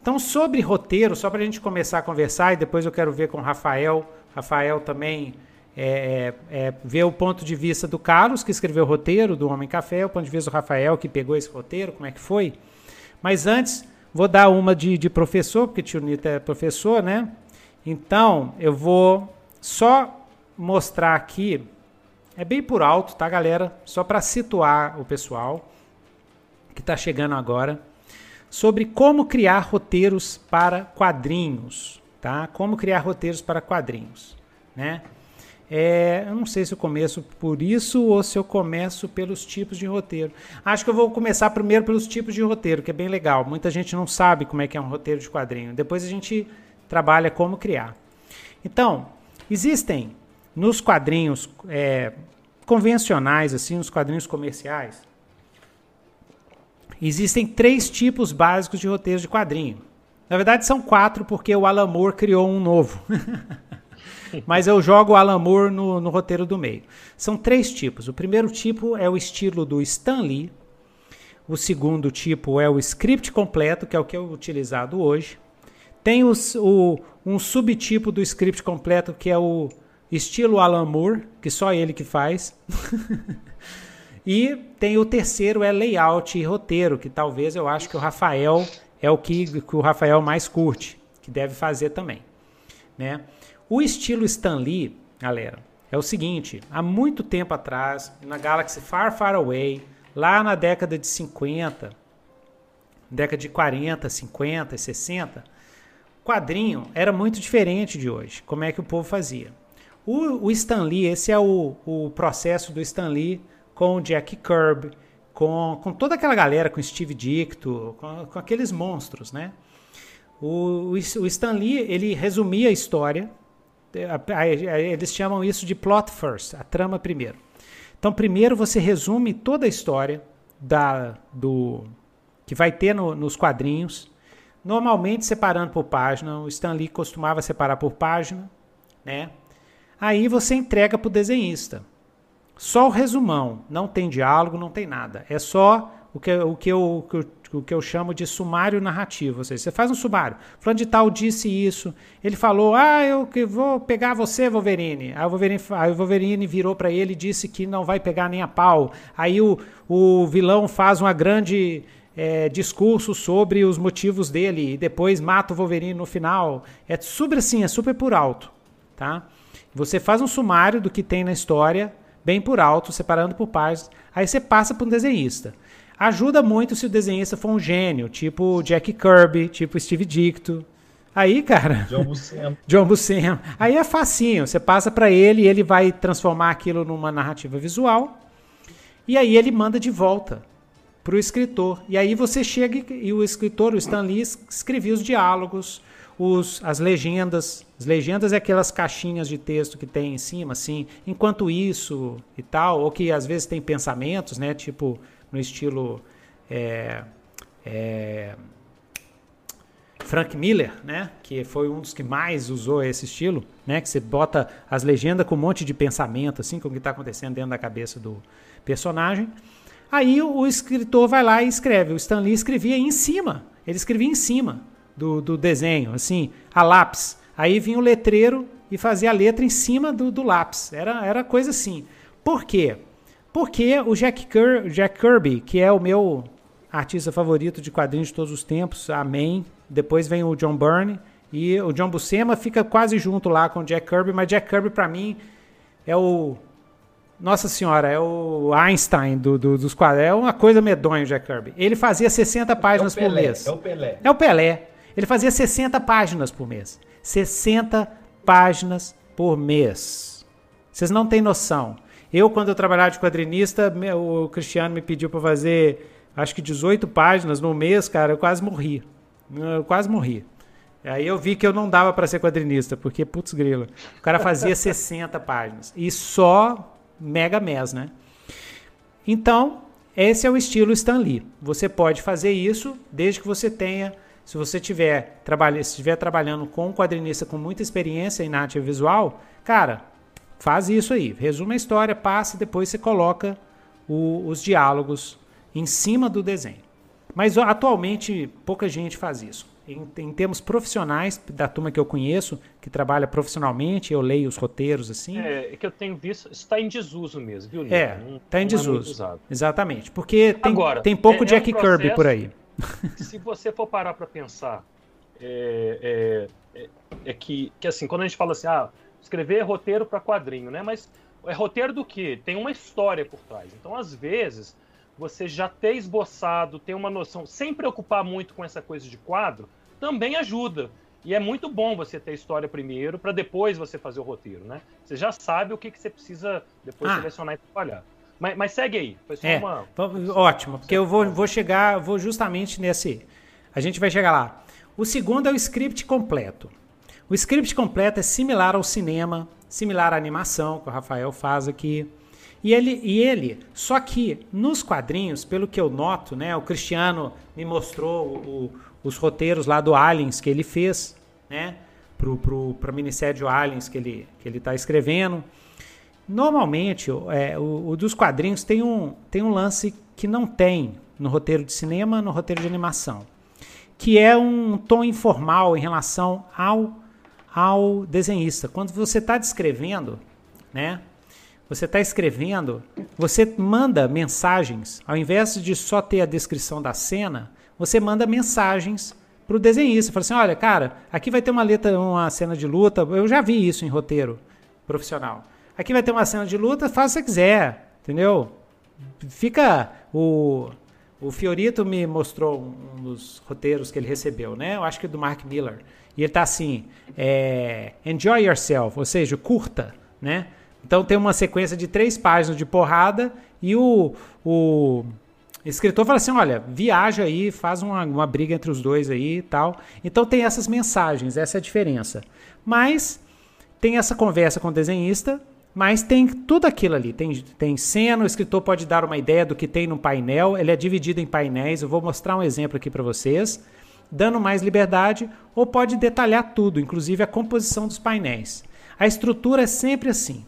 S1: Então, sobre roteiro, só para a gente começar a conversar, e depois eu quero ver com o Rafael. Rafael também é, é, é, ver o ponto de vista do Carlos, que escreveu o roteiro do Homem Café, o ponto de vista do Rafael, que pegou esse roteiro, como é que foi. Mas antes, vou dar uma de, de professor, porque tio Nito é professor, né? Então, eu vou só mostrar aqui é bem por alto, tá, galera? Só para situar o pessoal que está chegando agora sobre como criar roteiros para quadrinhos, tá? Como criar roteiros para quadrinhos, né? É, eu não sei se eu começo por isso ou se eu começo pelos tipos de roteiro. Acho que eu vou começar primeiro pelos tipos de roteiro, que é bem legal. Muita gente não sabe como é que é um roteiro de quadrinho. Depois a gente trabalha como criar. Então, existem nos quadrinhos é, convencionais, assim, nos quadrinhos comerciais, existem três tipos básicos de roteiros de quadrinho. Na verdade, são quatro, porque o Alan Moore criou um novo. Mas eu jogo o Alan Moore no, no, roteiro do meio. São três tipos. O primeiro tipo é o estilo do Stan Lee. O segundo tipo é o script completo, que é o que é utilizado hoje. Tem os, o, um subtipo do script completo, que é o estilo Alan Moore, que só ele que faz. e tem o terceiro é layout e roteiro, que talvez eu acho que o Rafael é o que, que o Rafael mais curte, que deve fazer também, né? O estilo Stan Lee, galera, é o seguinte, há muito tempo atrás, na Galaxy Far Far Away, lá na década de 50, década de 40, 50 e 60, quadrinho era muito diferente de hoje. Como é que o povo fazia? O, o Stan Lee, esse é o, o processo do Stan Lee com o Jack Kirby, com, com toda aquela galera, com Steve Dicto, com, com aqueles monstros, né? O, o, Stan Lee, ele resumia a história, eles chamam isso de plot first, a trama primeiro. Então, primeiro você resume toda a história da, do que vai ter no, nos quadrinhos, normalmente separando por página. O Stan Lee costumava separar por página, né? Aí você entrega para o desenhista. Só o resumão, não tem diálogo, não tem nada. É só o que, o que, eu, o que eu chamo de sumário narrativo. Ou seja, você faz um sumário. Fulano de tal disse isso. Ele falou: Ah, eu que vou pegar você, Wolverine. Aí o Wolverine, aí o Wolverine virou para ele e disse que não vai pegar nem a pau. Aí o, o vilão faz uma grande é, discurso sobre os motivos dele e depois mata o Wolverine no final. É super assim, é super por alto. Tá? Você faz um sumário do que tem na história, bem por alto, separando por páginas. Aí você passa para um desenhista. Ajuda muito se o desenhista for um gênio, tipo Jack Kirby, tipo Steve Dicto. Aí, cara. John Buscema. John Buscema. Aí é facinho. Você passa para ele e ele vai transformar aquilo numa narrativa visual. E aí ele manda de volta para o escritor. E aí você chega e o escritor, o Stan Lee, escrevia os diálogos, os, as legendas. As legendas é aquelas caixinhas de texto que tem em cima, assim, enquanto isso e tal, ou que às vezes tem pensamentos, né? Tipo, no estilo é, é, Frank Miller, né? Que foi um dos que mais usou esse estilo, né? Que você bota as legendas com um monte de pensamento, assim, com o que está acontecendo dentro da cabeça do personagem. Aí o, escritor vai lá e escreve. O Stan Lee escrevia em cima. Ele escrevia em cima do, do desenho, assim, a lápis. Aí vinha o letreiro e fazia a letra em cima do, do lápis. Era, era coisa assim. Por quê? Porque o Jack, Jack Kirby, que é o meu artista favorito de quadrinhos de todos os tempos, amém. Depois vem o John Byrne e o John Buscema fica quase junto lá com o Jack Kirby, mas Jack Kirby para mim é o nossa senhora, é o Einstein do, do, dos quadrinhos. É uma coisa medonha o Jack Kirby. Ele fazia 60 páginas é Pelé, por mês.
S2: É o Pelé.
S1: É o Pelé. Ele fazia 60 páginas por mês. 60 páginas por mês. Vocês não têm noção. Eu, quando eu trabalhava de quadrinista, o Cristiano me pediu para fazer, acho que 18 páginas no mês, cara, eu quase morri. Eu quase morri. Aí eu vi que eu não dava para ser quadrinista, porque, putz grila, o cara fazia 60 páginas. E só mega mês, né? Então, esse é o estilo Stan Lee. Você pode fazer isso desde que você tenha se você tiver trabalha, estiver trabalhando com um quadrinista com muita experiência em narrativa visual, cara, faz isso aí. Resume a história, passa e depois você coloca o, os diálogos em cima do desenho. Mas atualmente pouca gente faz isso. Em, em, termos profissionais, da turma que eu conheço, que trabalha profissionalmente, eu leio os roteiros assim.
S3: É, é que eu tenho visto, está em desuso mesmo, viu,
S1: É, está em é desuso. É exatamente. Porque tem, Agora, tem pouco é, Jack é um Kirby por aí.
S3: Se você for parar para pensar, é, é, é, que, que assim, quando a gente fala assim, ah, escrever roteiro para quadrinho, né? Mas é roteiro do quê? Tem uma história por trás. Então, às vezes, você já ter esboçado, ter uma noção, sem preocupar muito com essa coisa de quadro, também ajuda. E é muito bom você ter história primeiro, para depois você fazer o roteiro, né? Você já sabe o que, que você precisa depois ah. selecionar e trabalhar. Mas, mas, segue aí.
S1: Foi só é, uma... Ótimo, porque eu vou, vou chegar, vou justamente nesse. A gente vai chegar lá. O segundo é o script completo. O script completo é similar ao cinema, similar à animação que o Rafael faz aqui. E ele, e ele, só que nos quadrinhos, pelo que eu noto, né, o Cristiano me mostrou o, os roteiros lá do Aliens que ele fez, né, pro, pro, pra minissérie Aliens que ele, que ele tá escrevendo. Normalmente, é, o, o, dos quadrinhos tem um, tem um lance que não tem no roteiro de cinema, no roteiro de animação, que é um tom informal em relação ao, ao desenhista. Quando você está descrevendo, né, você está escrevendo, você manda mensagens, ao invés de só ter a descrição da cena, você manda mensagens para o desenhista. Fala assim: olha, cara, aqui vai ter uma letra, uma cena de luta. Eu já vi isso em roteiro profissional. Aqui vai ter uma cena de luta, faz o que você quiser, entendeu? Fica o o Fiorito me mostrou um dos roteiros que ele recebeu, né? Eu acho que é do Mark Miller. E ele tá assim, é, enjoy yourself, ou seja, curta, né? Então tem uma sequência de três páginas de porrada e o, o escritor fala assim: olha, viaja aí, faz uma, uma briga entre os dois aí e tal. Então tem essas mensagens, essa é a diferença. Mas tem essa conversa com o desenhista, mas tem tudo aquilo ali. Tem, tem cena, o escritor pode dar uma ideia do que tem no painel, ele é dividido em painéis. Eu vou mostrar um exemplo aqui para vocês, dando mais liberdade, ou pode detalhar tudo, inclusive a composição dos painéis. A estrutura é sempre assim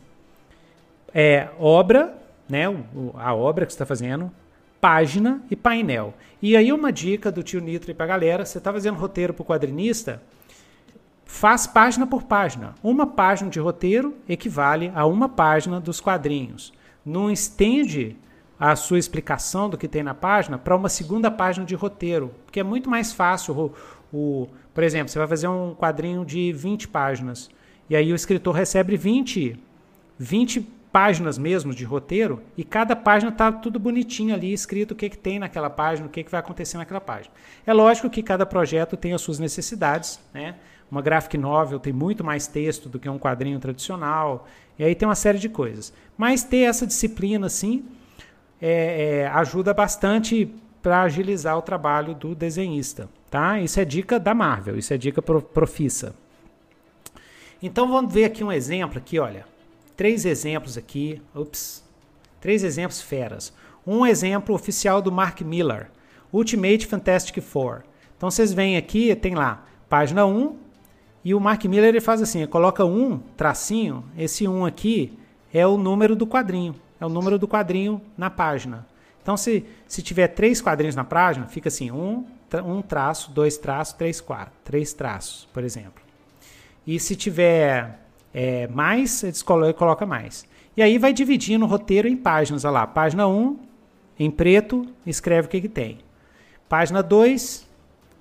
S1: é obra, né, a obra que você está fazendo, página e painel. E aí uma dica do tio Nitro para a galera, você está fazendo roteiro para o quadrinista, faz página por página. Uma página de roteiro equivale a uma página dos quadrinhos. Não estende a sua explicação do que tem na página para uma segunda página de roteiro, porque é muito mais fácil o, o, por exemplo, você vai fazer um quadrinho de 20 páginas e aí o escritor recebe 20 20 páginas mesmo de roteiro e cada página está tudo bonitinho ali, escrito o que, que tem naquela página, o que, que vai acontecer naquela página. É lógico que cada projeto tem as suas necessidades, né? Uma graphic novel tem muito mais texto do que um quadrinho tradicional, e aí tem uma série de coisas. Mas ter essa disciplina, assim, é, é, ajuda bastante para agilizar o trabalho do desenhista, tá? Isso é dica da Marvel, isso é dica profissa. Então vamos ver aqui um exemplo aqui, olha três exemplos aqui. Ups. Três exemplos feras. Um exemplo oficial do Mark Miller, Ultimate Fantastic Four. Então vocês veem aqui, tem lá, página 1, e o Mark Miller ele faz assim, ele coloca um tracinho, esse 1 aqui é o número do quadrinho, é o número do quadrinho na página. Então se, se tiver três quadrinhos na página, fica assim, um, um traço, dois traços, três, quatro, três traços, por exemplo. E se tiver é, mais, ele coloca mais. E aí vai dividindo o roteiro em páginas. Olha lá, página 1, em preto, escreve o que, que tem. Página 2,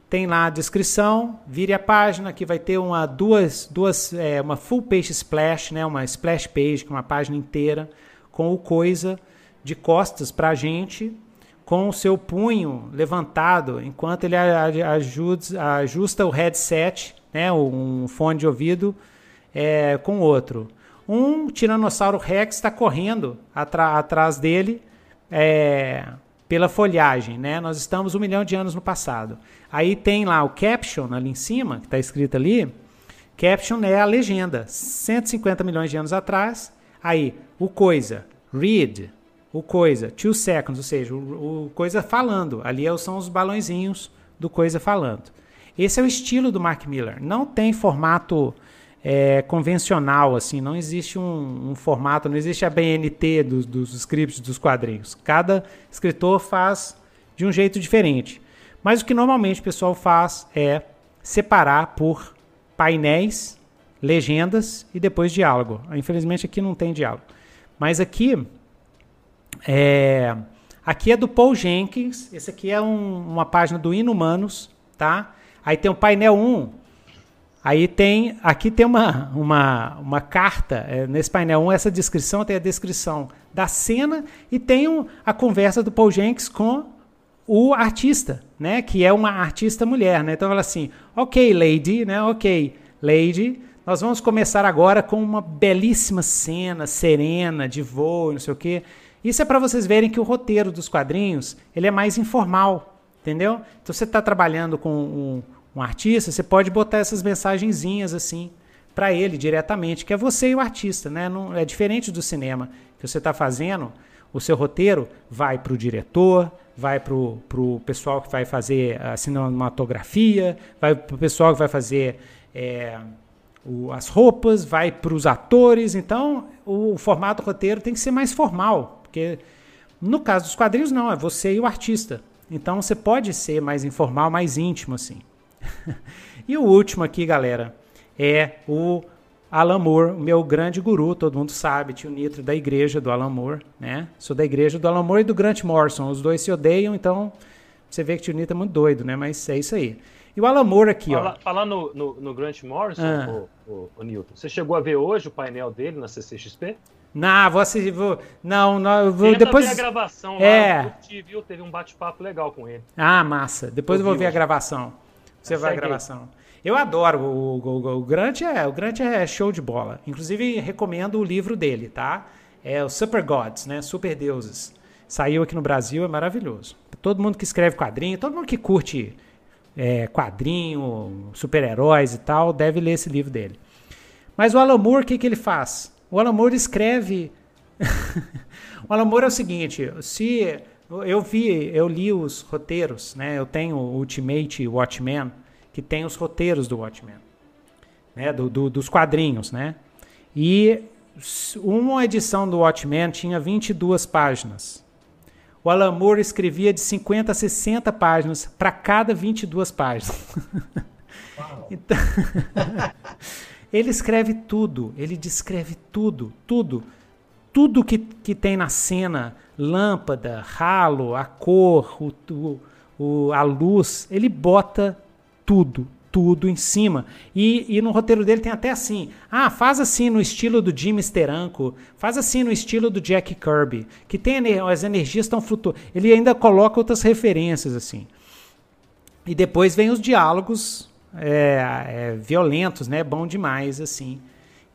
S1: tem lá a descrição, vire a página, que vai ter uma duas, duas é, uma full page splash, né, uma splash page, é uma página inteira, com o coisa de costas para a gente, com o seu punho levantado, enquanto ele ajuda, ajusta o headset, né, um fone de ouvido, é, com outro. Um Tiranossauro Rex está correndo atrás dele é, pela folhagem, né? Nós estamos um milhão de anos no passado. Aí tem lá o caption ali em cima, que está escrito ali. Caption é a legenda. 150 milhões de anos atrás. Aí, o coisa, read, o coisa, two seconds, ou seja, o, o coisa falando. Ali é são os balãozinhos do coisa falando. Esse é o estilo do Mark Miller. Não tem formato é, convencional, assim, não existe um, um, formato, não existe a BNT dos, dos scripts dos quadrinhos. Cada escritor faz de um jeito diferente. Mas o que normalmente o pessoal faz é separar por painéis, legendas e depois diálogo. Infelizmente aqui não tem diálogo. Mas aqui é, aqui é do Paul Jenkins. Esse aqui é um, uma página do Inumanos, tá? Aí tem o painel 1, Aí tem, aqui tem uma, uma, uma carta, é, nesse painel 1, essa descrição tem a descrição da cena e tem um, a conversa do Paul Jenks com o artista, né, que é uma artista mulher, né? Então fala assim: "OK, lady, né? OK, lady, nós vamos começar agora com uma belíssima cena serena de voo, não sei o quê. Isso é para vocês verem que o roteiro dos quadrinhos, ele é mais informal, entendeu? Então você está trabalhando com um um artista, você pode botar essas mensagenzinhas assim para ele diretamente, que é você e o artista, né? Não, é diferente do cinema que você está fazendo. O seu roteiro vai para o diretor, vai para o pessoal que vai fazer a cinematografia, vai para o pessoal que vai fazer é, o, as roupas, vai para os atores. Então, o, o formato roteiro tem que ser mais formal, porque no caso dos quadrinhos, não, é você e o artista. Então, você pode ser mais informal, mais íntimo, assim. e o último aqui, galera, é o Alan Moore, meu grande guru, todo mundo sabe, tio Nitro da igreja do Alan Moore, né? Sou da igreja do Alan Moore e do Grant Morrison. Os dois se odeiam, então você vê que tio Nitro é muito doido, né? Mas é isso aí. E o Alan Moore aqui,
S3: Fala,
S1: ó.
S3: Falando no, no, no, Grant Morrison, ah. o, o, o, Newton, você chegou a ver hoje o painel dele na CCXP?
S1: Não, vou assistir. Vou, não, não vou, depois.
S3: Ver a gravação é. lá, curti, viu? Teve um bate-papo legal com ele.
S1: Ah, massa. Depois eu, eu vou ver hoje. a gravação. Você vai a gravação. Eu adoro o, o, o, Grant é o Grant é show de bola. Inclusive recomendo o livro dele, tá? É o Super Gods, né? Super Deuses. Saiu aqui no Brasil, é maravilhoso. Todo mundo que escreve quadrinho, todo mundo que curte é, quadrinho, super-heróis e tal, deve ler esse livro dele. Mas o Alan Moore, o que, que ele faz? O Alan Moore escreve. o Alan Moore é o seguinte: se eu vi, eu li os roteiros, né? Eu tenho o Ultimate Watchmen, que tem os roteiros do Watchmen, né? Do, do, dos quadrinhos, né? E uma edição do Watchmen tinha 22 páginas. O Alan Moore escrevia de 50 a 60 páginas para cada 22 páginas. então, ele escreve tudo, ele descreve tudo, tudo. Tudo que, que tem na cena, lâmpada, ralo, a cor, o, o, a luz, ele bota tudo, tudo em cima. E, e, no roteiro dele tem até assim: ah, faz assim no estilo do Jim Steranko, faz assim no estilo do Jack Kirby, que tem as energias estão flutuando. Ele ainda coloca outras referências assim. E depois vem os diálogos é, é, violentos, né? Bom demais assim.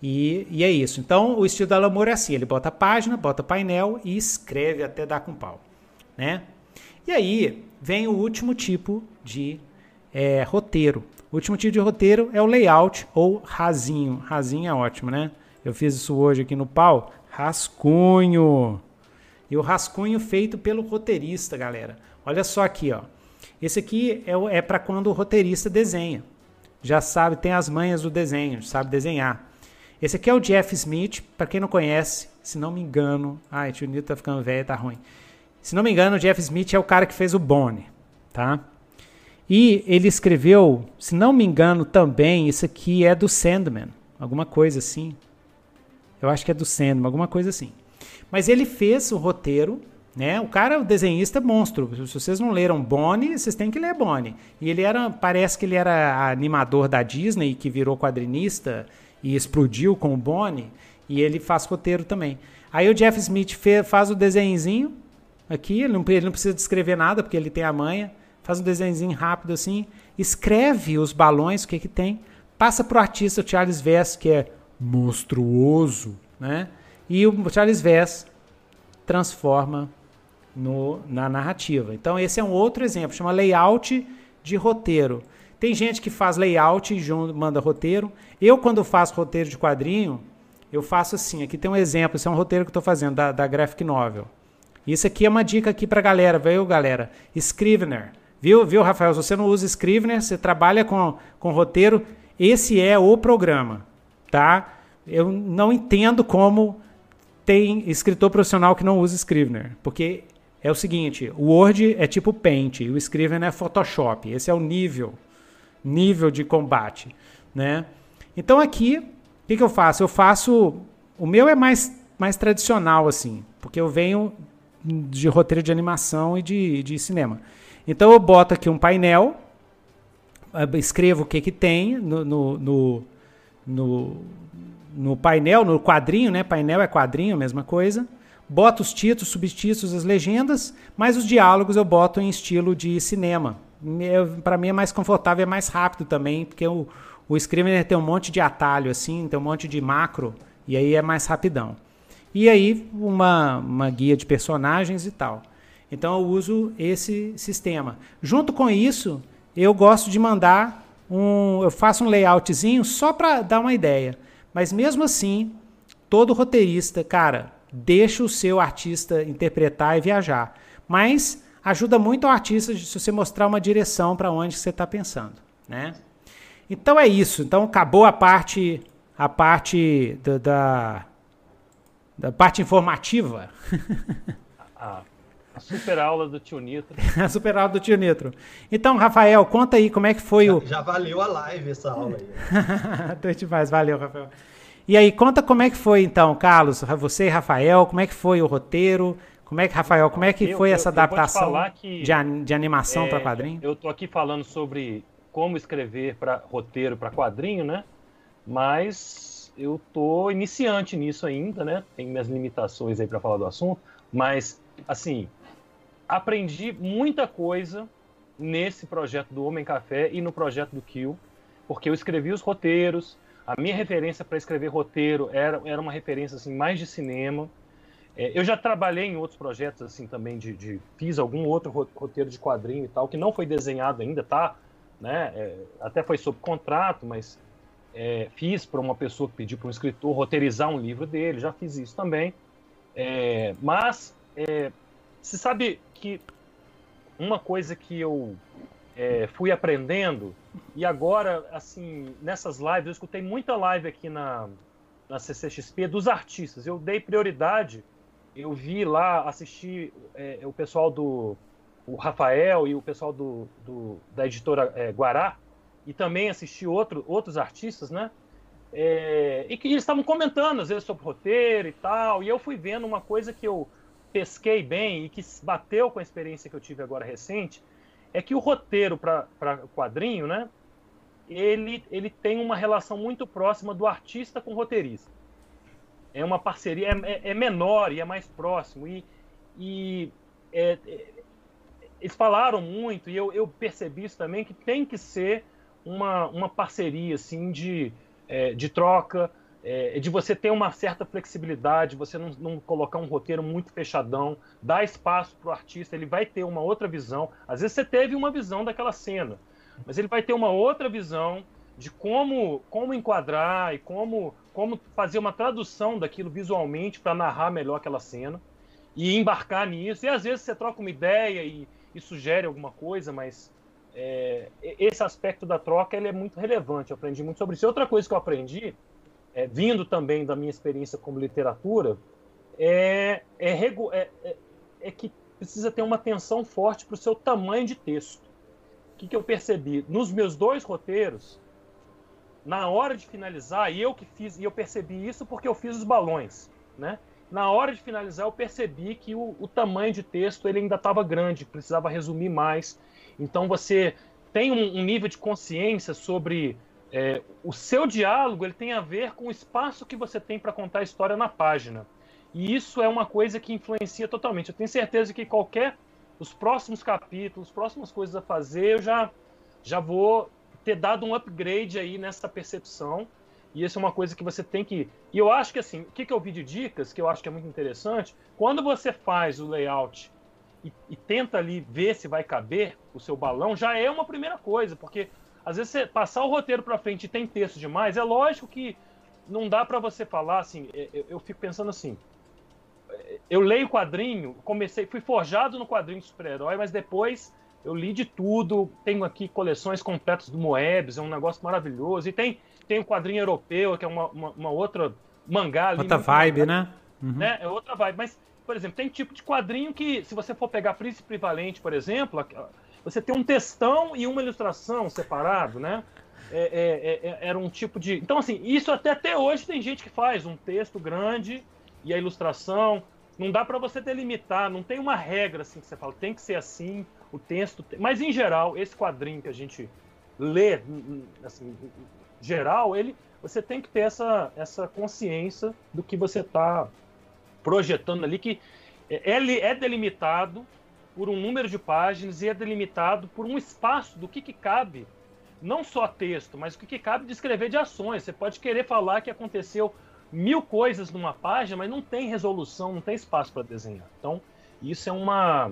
S1: E, e é isso. Então, o estilo da Lamour é assim: ele bota a página, bota painel e escreve até dar com pau. Né? E aí vem o último tipo de é, roteiro. O último tipo de roteiro é o layout ou rasinho. Rasinho é ótimo, né? Eu fiz isso hoje aqui no pau. Rascunho. E o rascunho feito pelo roteirista, galera. Olha só aqui, ó. Esse aqui é, é para quando o roteirista desenha. Já sabe, tem as manhas do desenho, sabe desenhar. Esse aqui é o Jeff Smith, para quem não conhece, se não me engano. Ai, tio Nito tá ficando velho, tá ruim. Se não me engano, o Jeff Smith é o cara que fez o Bonnie, tá? E ele escreveu, se não me engano também, isso aqui é do Sandman, alguma coisa assim. Eu acho que é do Sandman, alguma coisa assim. Mas ele fez o roteiro, né? O cara, o desenhista monstro. Se vocês não leram Bonnie, vocês têm que ler Bonnie. E ele era, parece que ele era animador da Disney que virou quadrinista e explodiu com o Bonnie, e ele faz roteiro também. Aí o Jeff Smith faz o desenhozinho aqui, ele não, ele não precisa descrever nada, porque ele tem a manha, faz um desenhozinho rápido assim, escreve os balões, o que que tem, passa pro artista o Charles Vess, que é monstruoso, né? E o Charles Vess transforma no, na narrativa. Então esse é um outro exemplo, chama layout de roteiro. Tem gente que faz layout e manda roteiro. Eu, quando faço roteiro de quadrinho, eu faço assim. Aqui tem um exemplo. Esse é um roteiro que eu estou fazendo da, da Graphic Novel. Isso aqui é uma dica aqui para galera, viu, galera? Scrivener. Viu, viu, Rafael? Se você não usa Scrivener, você trabalha com, com roteiro, esse é o programa. tá? Eu não entendo como tem escritor profissional que não usa Scrivener, porque é o seguinte, o Word é tipo Paint, o Scrivener é Photoshop. Esse é o nível, nível de combate, né? Então aqui, o que, que eu faço? Eu faço, o meu é mais mais tradicional assim, porque eu venho de roteiro de animação e de, de cinema. Então eu boto aqui um painel, eh, escrevo o que que tem no, no, no, no, no painel, no quadrinho, né? Painel é quadrinho, mesma coisa. Boto os títulos, subtítulos, as legendas, mas os diálogos eu boto em estilo de cinema. Para mim é mais confortável, é mais rápido também, porque o, o Scrivener tem um monte de atalho assim, tem um monte de macro, e aí é mais rapidão. E aí uma, uma guia de personagens e tal. Então eu uso esse sistema. Junto com isso, eu gosto de mandar um, eu faço um layoutzinho só para dar uma ideia. Mas mesmo assim, todo roteirista, cara, deixa o seu artista interpretar e viajar. Mas ajuda muito o artista se você mostrar uma direção para onde você está pensando, né? Então é isso. Então acabou a parte a parte da, da, da parte informativa.
S3: a, a super aula do tio Nitro.
S1: a super aula do tio Nitro. Então, Rafael, conta aí como é que foi
S2: já,
S1: o.
S2: Já valeu a live essa aula aí.
S1: Então demais, valeu, Rafael. E aí, conta como é que foi então, Carlos, você e Rafael, como é que foi o roteiro? Como é que, Rafael, como é que eu, foi eu, essa adaptação de, de, animação é, para quadrinho?
S3: Eu tô aqui falando sobre como escrever para roteiro para quadrinho, né? Mas eu tô iniciante nisso ainda, né? Tem minhas limitações aí para falar do assunto, mas assim, aprendi muita coisa nesse projeto do Homem Café e no projeto do Kill, porque eu escrevi os roteiros, a minha referência para escrever roteiro era, era uma referência assim mais de cinema. É, eu já trabalhei em outros projetos assim também de, de, fiz algum outro roteiro de quadrinho e tal que não foi desenhado ainda, tá? Né? É, até foi sob contrato, mas é, fiz para uma pessoa que pediu para um escritor roteirizar um livro dele, já fiz isso também. É, mas é, se sabe que uma coisa que eu é, fui aprendendo e agora, assim, nessas lives, eu escutei muita live aqui na, na CCXP dos artistas. Eu dei prioridade, eu vi lá, assisti é, o pessoal do o Rafael e o pessoal do, do da editora é, Guará, e também assisti outro, outros artistas, né? É, e que eles estavam comentando, às vezes, sobre roteiro e tal, e eu fui vendo uma coisa que eu pesquei bem e que bateu com a experiência que eu tive agora recente, é que o roteiro para quadrinho, né? Ele, ele tem uma relação muito próxima do artista com o roteirista. É uma parceria, é, é, é menor e é mais próximo. E, e é, é, eles falaram muito, e eu, eu percebi isso também, que tem que ser uma, uma parceria assim, de, é, de troca, de você ter uma certa flexibilidade, você não, não, colocar um roteiro muito fechadão, dar espaço para o artista, ele vai ter uma outra visão. Às vezes você teve uma visão daquela cena, mas ele vai ter uma outra visão de como, como enquadrar e como, como fazer uma tradução daquilo visualmente para narrar melhor aquela cena e embarcar nisso. E às vezes você troca uma ideia e, e sugere alguma coisa, mas é, esse aspecto da troca ele é muito relevante. Eu aprendi muito sobre isso. Outra coisa que eu aprendi é, vindo também da minha experiência como literatura, é, é, é, é, é que precisa ter uma atenção forte para o seu tamanho de texto. O que, que eu percebi? Nos meus dois roteiros, na hora de finalizar, e eu que fiz, e eu percebi isso porque eu fiz os balões, né? Na hora de finalizar, eu percebi que o, o tamanho de texto ele ainda estava grande, precisava resumir mais. Então você tem um, um nível de consciência sobre é, o seu diálogo ele tem a ver com o espaço que você tem para contar a história na página. E isso é uma coisa que influencia totalmente. Eu tenho certeza que qualquer os próximos capítulos, as próximas coisas a fazer, eu já já vou ter dado um upgrade aí nessa percepção. E isso é uma coisa que você tem que. E eu acho que assim, o que, que eu vi de dicas, que eu acho que é muito interessante, quando você faz o layout e, e tenta ali ver se vai caber o seu balão, já é uma primeira coisa, porque às vezes você passar o roteiro para frente e tem texto demais, é lógico que não dá para você falar assim. Eu, é, é, eu, fico pensando assim. Eu leio quadrinho, comecei, fui forjado no quadrinho de super-herói, mas depois eu li de tudo, tenho aqui coleções completas do Moebius, é um negócio maravilhoso, e tem, tem um quadrinho europeu, que é uma, uma, uma outra mangá ali.
S1: Outra vibe, né?
S3: Uhum. né? É outra vibe, mas, por exemplo, tem tipo de quadrinho que, se você for pegar Príncipe Valente, por exemplo, você tem um textão e uma ilustração separado, né? É, é, é, é, era um tipo de. Então, assim, isso até, até hoje tem gente que faz um texto grande e a ilustração. Não dá para você delimitar, não tem uma regra assim que você fala, tem que ser assim, o texto. Mas, em geral, esse quadrinho que a gente lê, assim, geral, ele, você tem que ter essa, essa consciência do que você está projetando ali, que ele é delimitado por um número de páginas e é delimitado por um espaço do que, que cabe, não só texto, mas o que, que cabe descrever de ações. Você pode querer falar que aconteceu mil coisas numa página, mas não tem resolução, não tem espaço para desenhar. Então, isso é uma,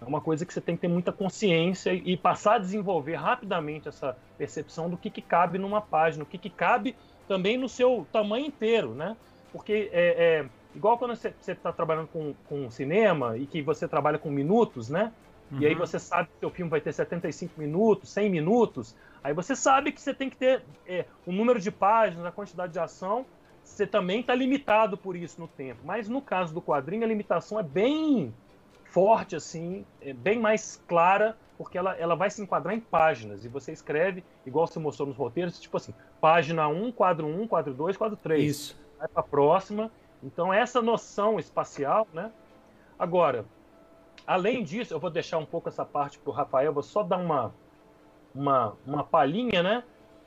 S3: é uma coisa que você tem que ter muita consciência e passar a desenvolver rapidamente essa percepção do que, que cabe numa página, o que, que cabe também no seu tamanho inteiro, né? Porque é, é igual quando você está trabalhando com, com cinema e que você trabalha com minutos, né? Uhum. E aí uhum. você sabe que o seu filme vai ter 75 minutos, 100 minutos, aí você sabe que você tem que ter é, o número de páginas, a quantidade de ação, você também está limitado por isso no tempo. Mas no caso do quadrinho, a limitação é bem forte, assim, é bem mais clara, porque ela, ela vai se enquadrar em páginas. E você escreve, igual você mostrou nos roteiros, tipo assim, página 1, quadro 1, quadro 2, quadro 3.
S1: Isso.
S3: Vai para a próxima. Então, essa noção espacial, né? Agora, além disso, eu vou deixar um pouco essa parte para o Rafael, vou só dar uma, uma, uma palhinha, né?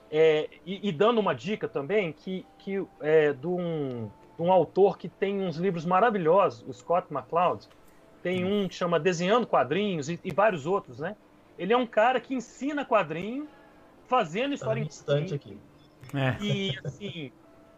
S3: É, e, e, dando uma dica também, que, que é de um, de um autor que tem uns livros maravilhosos, o Scott McCloud, tem um que chama Desenhando Quadrinhos e, e, vários outros, né? Ele é um cara que ensina quadrinho, fazendo história tá
S2: um em aqui.
S3: É. E assim,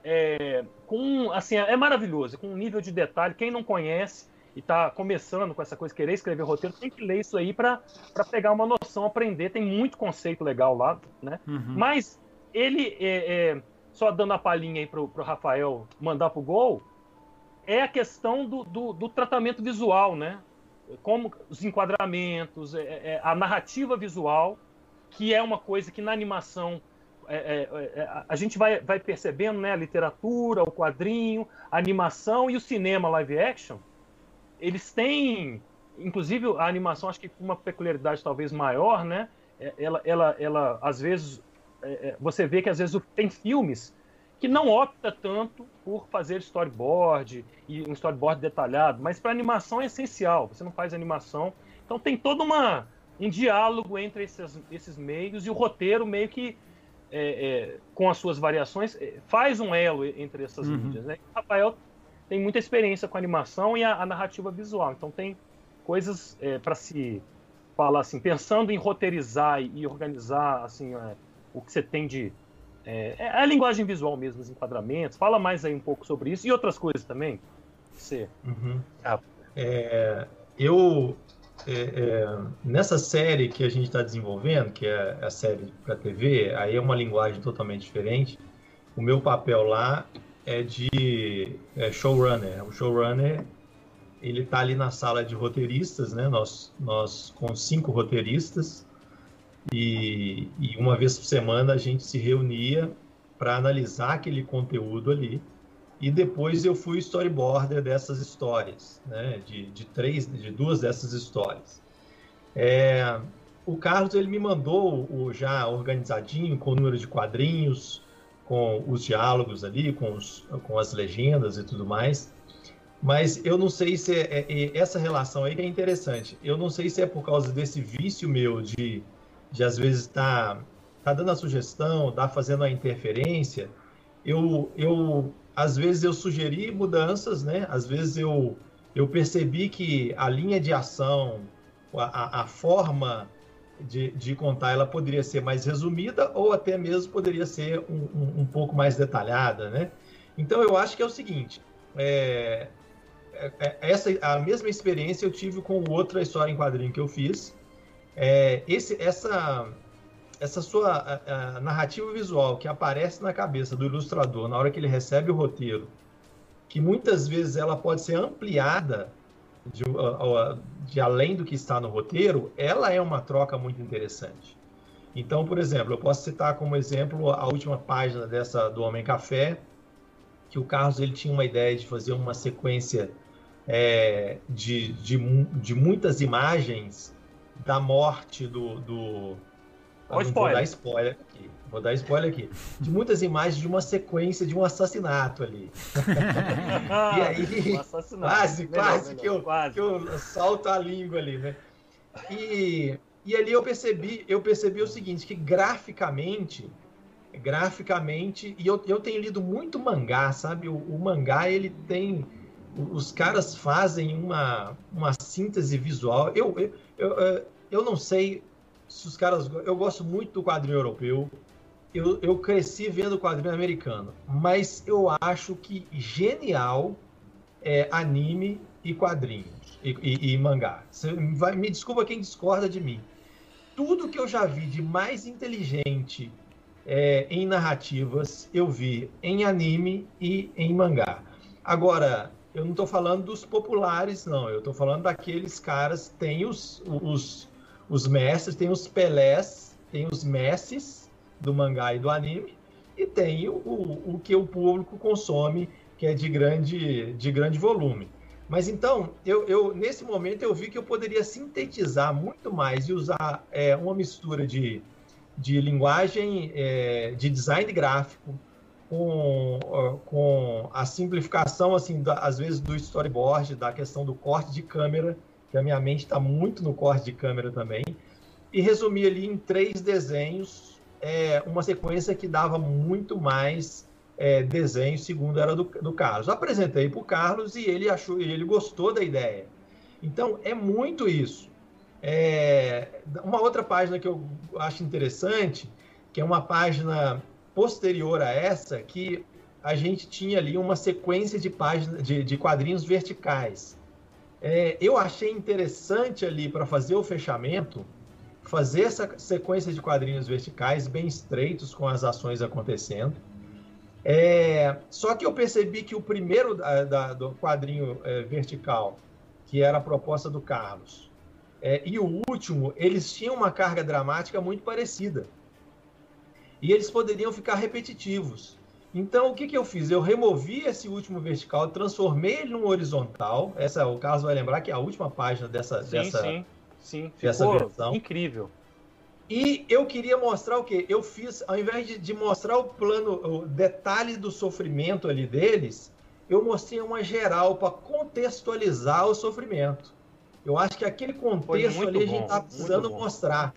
S3: é, com assim é maravilhoso, com um nível de detalhe. Quem não conhece e está começando com essa coisa, querer escrever roteiro, tem que ler isso aí para pegar uma noção, aprender. Tem muito conceito legal lá, né? Uhum. Mas ele, é, é, só dando a palhinha aí pro, pro Rafael mandar pro gol, é a questão do, do, do tratamento visual, né? Como os enquadramentos, é, é, a narrativa visual, que é uma coisa que na animação é, é, é a gente vai, vai percebendo, né? A literatura, o quadrinho, a animação e o cinema live action, eles têm, inclusive a animação, acho que com uma peculiaridade talvez maior, né? É, ela, ela, ela às vezes, você vê que às vezes tem filmes que não opta tanto por fazer storyboard e um storyboard detalhado, mas para animação é essencial. Você não faz animação, então tem todo uma um diálogo entre esses, esses meios e o roteiro meio que é, é, com as suas variações é, faz um elo entre essas uhum. mídias. Né? O Rafael tem muita experiência com animação e a, a narrativa visual, então tem coisas é, para se falar assim, pensando em roteirizar e organizar assim é, o que você tem de é, é, a linguagem visual mesmo, os enquadramentos. Fala mais aí um pouco sobre isso e outras coisas também. Você.
S2: Uhum. Ah. É, eu é, é, nessa série que a gente está desenvolvendo, que é a série para TV, aí é uma linguagem totalmente diferente. O meu papel lá é de é showrunner. O showrunner ele está ali na sala de roteiristas, né? Nós, nós com cinco roteiristas e, e uma vez por semana a gente se reunia para analisar aquele conteúdo ali. E depois eu fui storyboarder dessas histórias, né? de, de três, de duas dessas histórias. É, o Carlos ele me mandou o já organizadinho, com o número de quadrinhos, com os diálogos ali, com, os, com as legendas e tudo mais. Mas eu não sei se é, é, é essa relação aí é interessante. Eu não sei se é por causa desse vício meu de de às vezes estar tá, tá dando a sugestão, tá fazendo a interferência, eu, eu às vezes eu sugeri mudanças, né? Às vezes eu, eu percebi que a linha de ação, a, a forma de, de contar, ela poderia ser mais resumida ou até mesmo poderia ser um, um, um pouco mais detalhada, né? Então eu acho que é o seguinte, é, é, é essa a mesma experiência eu tive com outra história em quadrinho que eu fiz, é, esse, essa, essa sua a, a narrativa visual que aparece na cabeça do ilustrador na hora que ele recebe o roteiro, que muitas vezes ela pode ser ampliada de, de além do que está no roteiro, ela é uma troca muito interessante. Então, por exemplo, eu posso citar como exemplo a última página dessa do Homem Café, que o Carlos ele tinha uma ideia de fazer uma sequência é, de, de, de, muitas imagens da morte do. do
S3: Vou dar
S2: spoiler aqui. Vou dar spoiler aqui. De muitas imagens de uma sequência de um assassinato ali. e aí. Um quase, quase, melhor, que, eu, quase. que eu salto a língua ali, né? E e ali eu percebi, eu percebi o seguinte, que graficamente, graficamente, e eu, eu tenho lido muito mangá, sabe? O, o mangá, ele tem, os caras fazem uma, uma síntese visual. Eu, eu, eu, eu não sei se os caras, eu gosto muito do quadrinho europeu, eu, eu cresci vendo quadrinho americano, mas eu acho que genial é anime e quadrinhos e, e, e mangá. Você vai, me desculpa quem discorda de mim tudo que eu já vi de mais inteligente é, em narrativas, eu vi em anime e em mangá. Agora, eu não estou falando dos populares, não. Eu estou falando daqueles caras. Tem os, os, os mestres, tem os Pelés, tem os mestres do mangá e do anime, e tem o, o, o que o público consome, que é de grande, de grande volume. Mas então, eu, eu, nesse momento eu vi que eu poderia sintetizar muito mais e usar é, uma mistura de, de linguagem, é, de design gráfico, com, com a simplificação, assim, da, às vezes, do storyboard, da questão do corte de câmera, que a minha mente está muito no corte de câmera também, e resumir ali em três desenhos é, uma sequência que dava muito mais é, desenho, segundo era do, do Carlos. Apresentei para o Carlos e ele achou, ele gostou da ideia. Então é muito isso. É, uma outra página que eu acho interessante, que é uma página posterior a essa, que a gente tinha ali uma sequência de páginas de, de quadrinhos verticais. É, eu achei interessante ali para fazer o fechamento, fazer essa sequência de quadrinhos verticais bem estreitos com as ações acontecendo. É, só que eu percebi que o primeiro da, da, do quadrinho é, vertical, que era a proposta do Carlos, é, e o último, eles tinham uma carga dramática muito parecida. E eles poderiam ficar repetitivos. Então, o que, que eu fiz? Eu removi esse último vertical, transformei ele num horizontal. Essa, o Carlos vai lembrar que é a última página dessa,
S3: sim,
S2: dessa,
S3: sim, sim. dessa versão. Incrível.
S2: E eu queria mostrar o quê? Eu fiz, ao invés de, de, mostrar o plano, o detalhe do sofrimento ali deles, eu mostrei uma geral para contextualizar o sofrimento. Eu acho que aquele contexto ali bom, a gente estava precisando mostrar.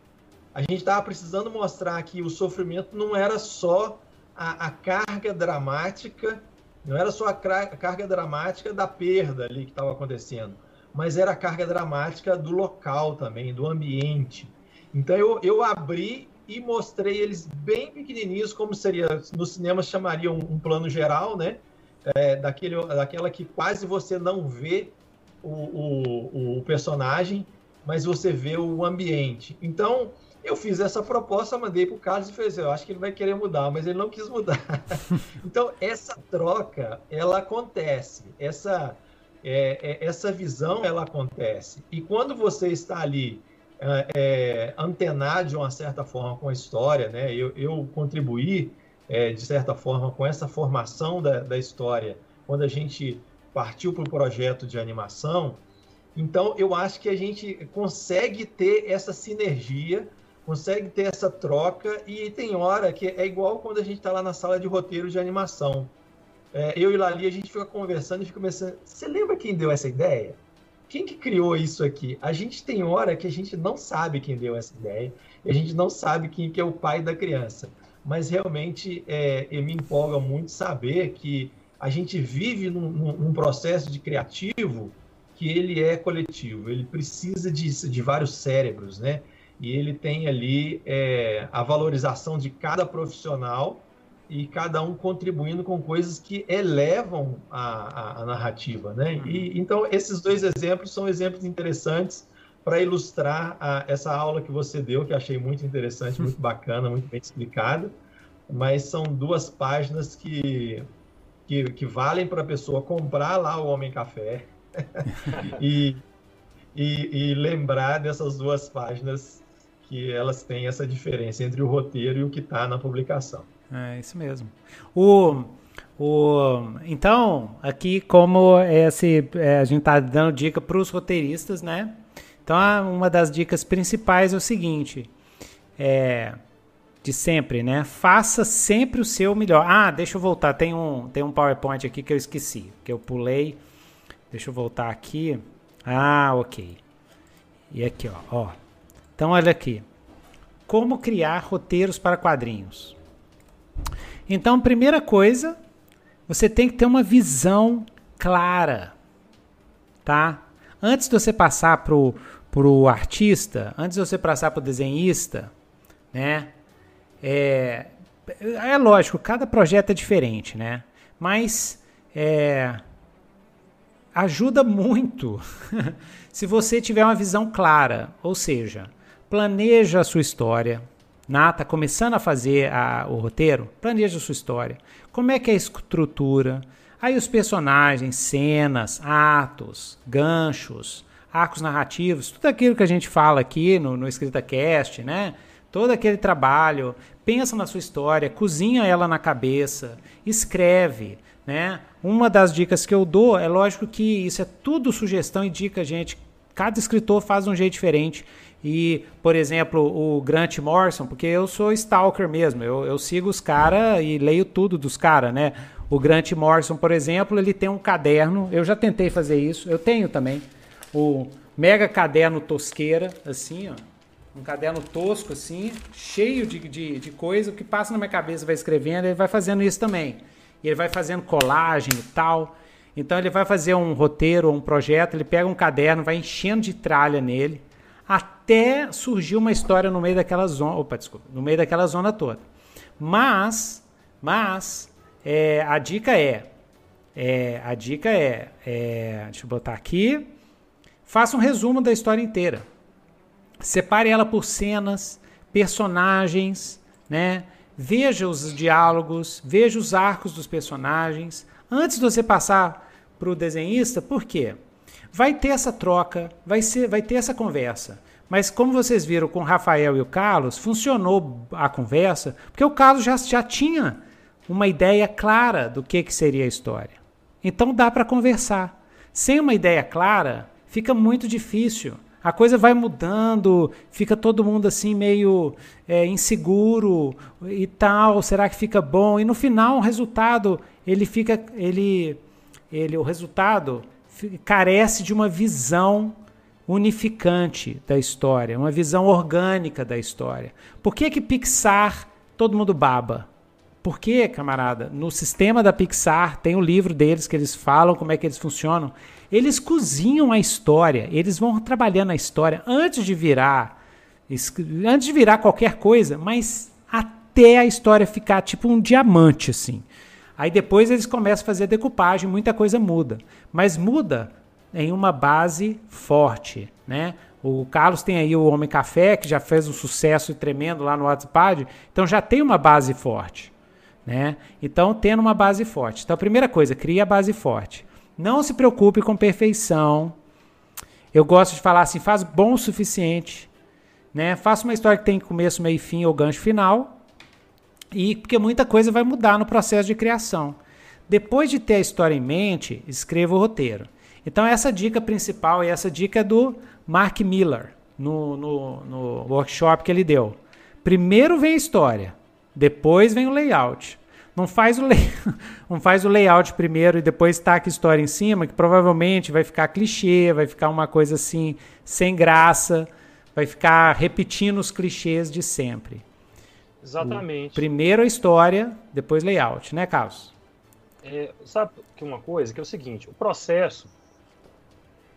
S2: A gente estava precisando mostrar que o sofrimento não era só a, a carga dramática, não era só a, a carga dramática da perda ali que estava acontecendo, mas era a carga dramática do local também, do ambiente então eu, eu abri e mostrei eles bem pequenininhos, como seria no cinema chamaria um, um plano geral, né? É, daquele, daquela que quase você não vê o, o, o personagem, mas você vê o ambiente. Então eu fiz essa proposta, mandei para o Carlos e falei assim, eu acho que ele vai querer mudar, mas ele não quis mudar. então essa troca, ela acontece, essa é, é, essa visão, ela acontece. E quando você está ali é, é, antenar de uma certa forma com a história, né? Eu, eu contribuí é, de certa forma com essa formação da, da história quando a gente partiu para o projeto de animação. Então, eu acho que a gente consegue ter essa sinergia, consegue ter essa troca, e tem hora que é igual quando a gente está lá na sala de roteiro de animação. É, eu e Lali, a gente fica conversando e fica pensando: você lembra quem deu essa ideia? quem que criou isso aqui? A gente tem hora que a gente não sabe quem deu essa ideia, a gente não sabe quem que é o pai da criança. Mas realmente é, me empolga muito saber que a gente vive num, num, processo de criativo que ele é coletivo, ele precisa de vários cérebros, né? E ele tem ali é, a valorização de cada profissional e cada um contribuindo com coisas que elevam a, a, a narrativa, né? Uhum. E, então, esses dois exemplos são exemplos interessantes para ilustrar a, essa aula que você deu, que achei muito interessante, muito bacana, muito bem explicada, mas são duas páginas que, que, que valem para a pessoa comprar lá o Homem Café, e, e, e lembrar dessas duas páginas que elas têm essa diferença entre o roteiro e o que está na publicação.
S1: É isso mesmo. O, o, então, aqui como esse, é, a gente está dando dica para os roteiristas, né? Então, uma das dicas principais é o seguinte, é, de sempre, né? Faça sempre o seu melhor. Ah, deixa eu voltar, tem um, tem um PowerPoint aqui que eu esqueci, que eu pulei. Deixa eu voltar aqui. Ah, ok. E aqui, ó, ó. Então, olha aqui. Como criar roteiros para quadrinhos. Então, primeira coisa, você tem que ter uma visão clara, tá? Antes de você passar pro pro artista, antes de você passar pro desenhista, né? É, é lógico, cada projeto é diferente, né? Mas é, ajuda muito se você tiver uma visão clara, ou seja, planeja a sua história. Nata começando a fazer a, o roteiro, planeja a sua história. Como é que é a estrutura? Aí os personagens, cenas, atos, ganchos, arcos narrativos, tudo aquilo que a gente fala aqui no, no EscritaCast, né? Todo aquele trabalho, pensa na sua história, cozinha ela na cabeça, escreve, né? Uma das dicas que eu dou, é lógico que isso é tudo sugestão e dica, gente. Cada escritor faz de um jeito diferente. E, por exemplo, o Grant Morrison, porque eu sou stalker mesmo, eu, eu sigo os caras e leio tudo dos caras, né? O Grant Morrison, por exemplo, ele tem um caderno, eu já tentei fazer isso, eu tenho também, o mega caderno tosqueira, assim, ó. Um caderno tosco, assim, cheio de, de, de coisa, o que passa na minha cabeça vai escrevendo, ele vai fazendo isso também. E ele vai fazendo colagem e tal. Então ele vai fazer um roteiro um projeto, ele pega um caderno, vai enchendo de tralha nele, até surgir uma história no meio daquela zona, opa, desculpa, no meio daquela zona toda. Mas, mas, é, a dica é, é, a dica é, é, deixa eu botar aqui, faça um resumo da história inteira. Separe ela por cenas, personagens, né? Veja os diálogos, veja os arcos dos personagens. Antes de você passar para o desenhista, por quê? Vai ter essa troca, vai, ser, vai ter essa conversa. Mas como vocês viram com o Rafael e o Carlos, funcionou a conversa, porque o Carlos já, já tinha uma ideia clara do que, que seria a história. Então dá para conversar. Sem uma ideia clara, fica muito difícil. A coisa vai mudando, fica todo mundo assim meio é, inseguro e tal. Será que fica bom? E no final o resultado ele fica, ele, ele, o resultado carece de uma visão unificante da história, uma visão orgânica da história. Por que que Pixar todo mundo baba? Porque, camarada, no sistema da Pixar tem o um livro deles que eles falam como é que eles funcionam. Eles cozinham a história, eles vão trabalhando a história antes de virar antes de virar qualquer coisa, mas até a história ficar tipo um diamante assim. Aí depois eles começam a fazer a decupagem, muita coisa muda. Mas muda em uma base forte, né? O Carlos tem aí o Homem Café, que já fez um sucesso tremendo lá no WhatsApp, então já tem uma base forte, né? Então, tendo uma base forte. Então, a primeira coisa, cria a base forte. Não se preocupe com perfeição. Eu gosto de falar assim, faz bom o suficiente, né? Faça uma história que tem começo, meio, fim ou gancho final, e porque muita coisa vai mudar no processo de criação. Depois de ter a história em mente, escreva o roteiro. Então, essa dica principal e essa dica é do Mark Miller, no, no, no workshop que ele deu. Primeiro vem a história, depois vem o layout. Não faz, o lay... não faz o layout primeiro e depois taca a história em cima, que provavelmente vai ficar clichê, vai ficar uma coisa assim, sem graça, vai ficar repetindo os clichês de sempre.
S3: Exatamente.
S1: O primeiro a história, depois layout, né, Carlos?
S3: É, sabe que uma coisa que é o seguinte, o processo,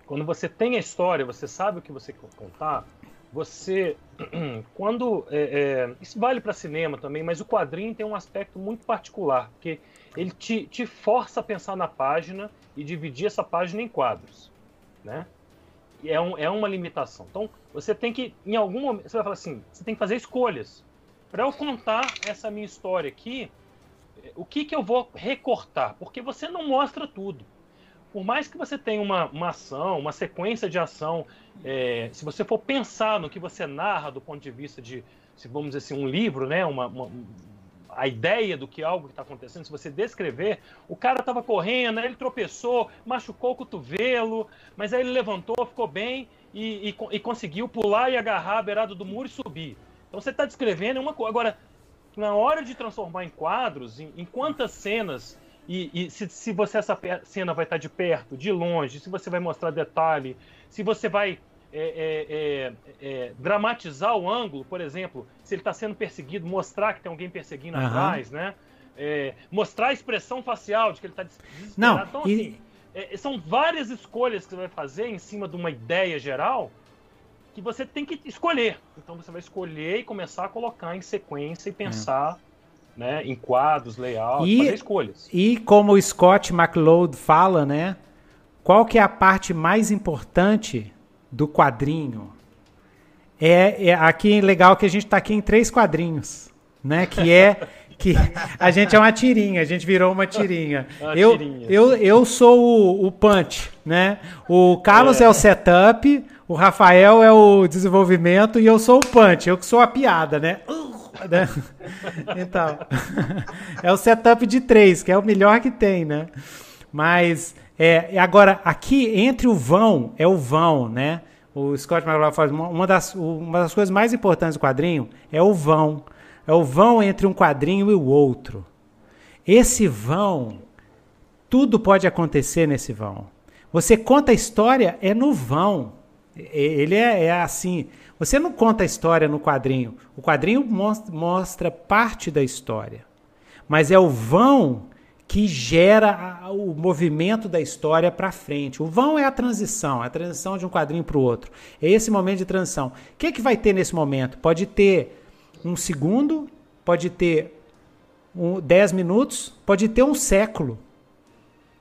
S3: quando você tem a história, você sabe o que você quer contar, você, quando é, é, isso vale para cinema também, mas o quadrinho tem um aspecto muito particular, porque ele te, te força a pensar na página e dividir essa página em quadros, né? É, um, é uma limitação. Então, você tem que, em algum momento, você vai falar assim, você tem que fazer escolhas para eu contar essa minha história aqui, o que, que eu vou recortar? Porque você não mostra tudo. por mais que você tenha uma, uma ação, uma sequência de ação, é, se você for pensar no que você narra do ponto de vista de, se vamos dizer assim, um livro, né, uma, uma a ideia do que algo está acontecendo, se você descrever, o cara estava correndo, ele tropeçou, machucou o cotovelo, mas aí ele levantou, ficou bem e, e, e conseguiu pular e agarrar a beirada do muro e subir. Então você está descrevendo uma coisa. Agora, na hora de transformar em quadros, em, em quantas cenas e, e se, se, você essa cena vai estar de perto, de longe, se você vai mostrar detalhe, se você vai é, é, é, é dramatizar o ângulo, por exemplo, se ele está sendo perseguido, mostrar que tem alguém perseguindo uhum. atrás, né? É, mostrar a expressão facial de que ele está desesperado.
S1: Não,
S3: então, assim, e... são várias escolhas que você vai fazer em cima de uma ideia geral que você tem que escolher. Então você vai escolher e começar a colocar em sequência e pensar né, em quadros, layout, e, fazer escolhas.
S1: E como o Scott McLeod fala, né? Qual que é a parte mais importante do quadrinho? É, é aqui legal que a gente está aqui em três quadrinhos, né? Que é que a gente é uma tirinha, a gente virou uma tirinha. Uma eu, tirinha. eu, eu sou o, o punch, né? O Carlos é. é o setup, o Rafael é o desenvolvimento e eu sou o punch, eu que sou a piada, né? Uh, né? Então, é o setup de três, que é o melhor que tem, né? Mas, é, agora, aqui entre o vão, é o vão, né? O Scott McCloud faz uma, uma, das, uma das coisas mais importantes do quadrinho é o vão. É o vão entre um quadrinho e o outro. Esse vão, tudo pode acontecer nesse vão. Você conta a história é no vão. Ele é, é assim. Você não conta a história no quadrinho. O quadrinho mostra, parte da história. Mas é o vão que gera o movimento da história para frente. O vão é a transição, é a transição de um quadrinho para o outro. É esse momento de transição. O que, é que vai ter nesse momento? Pode ter um segundo, pode ter um, dez minutos, pode ter um século.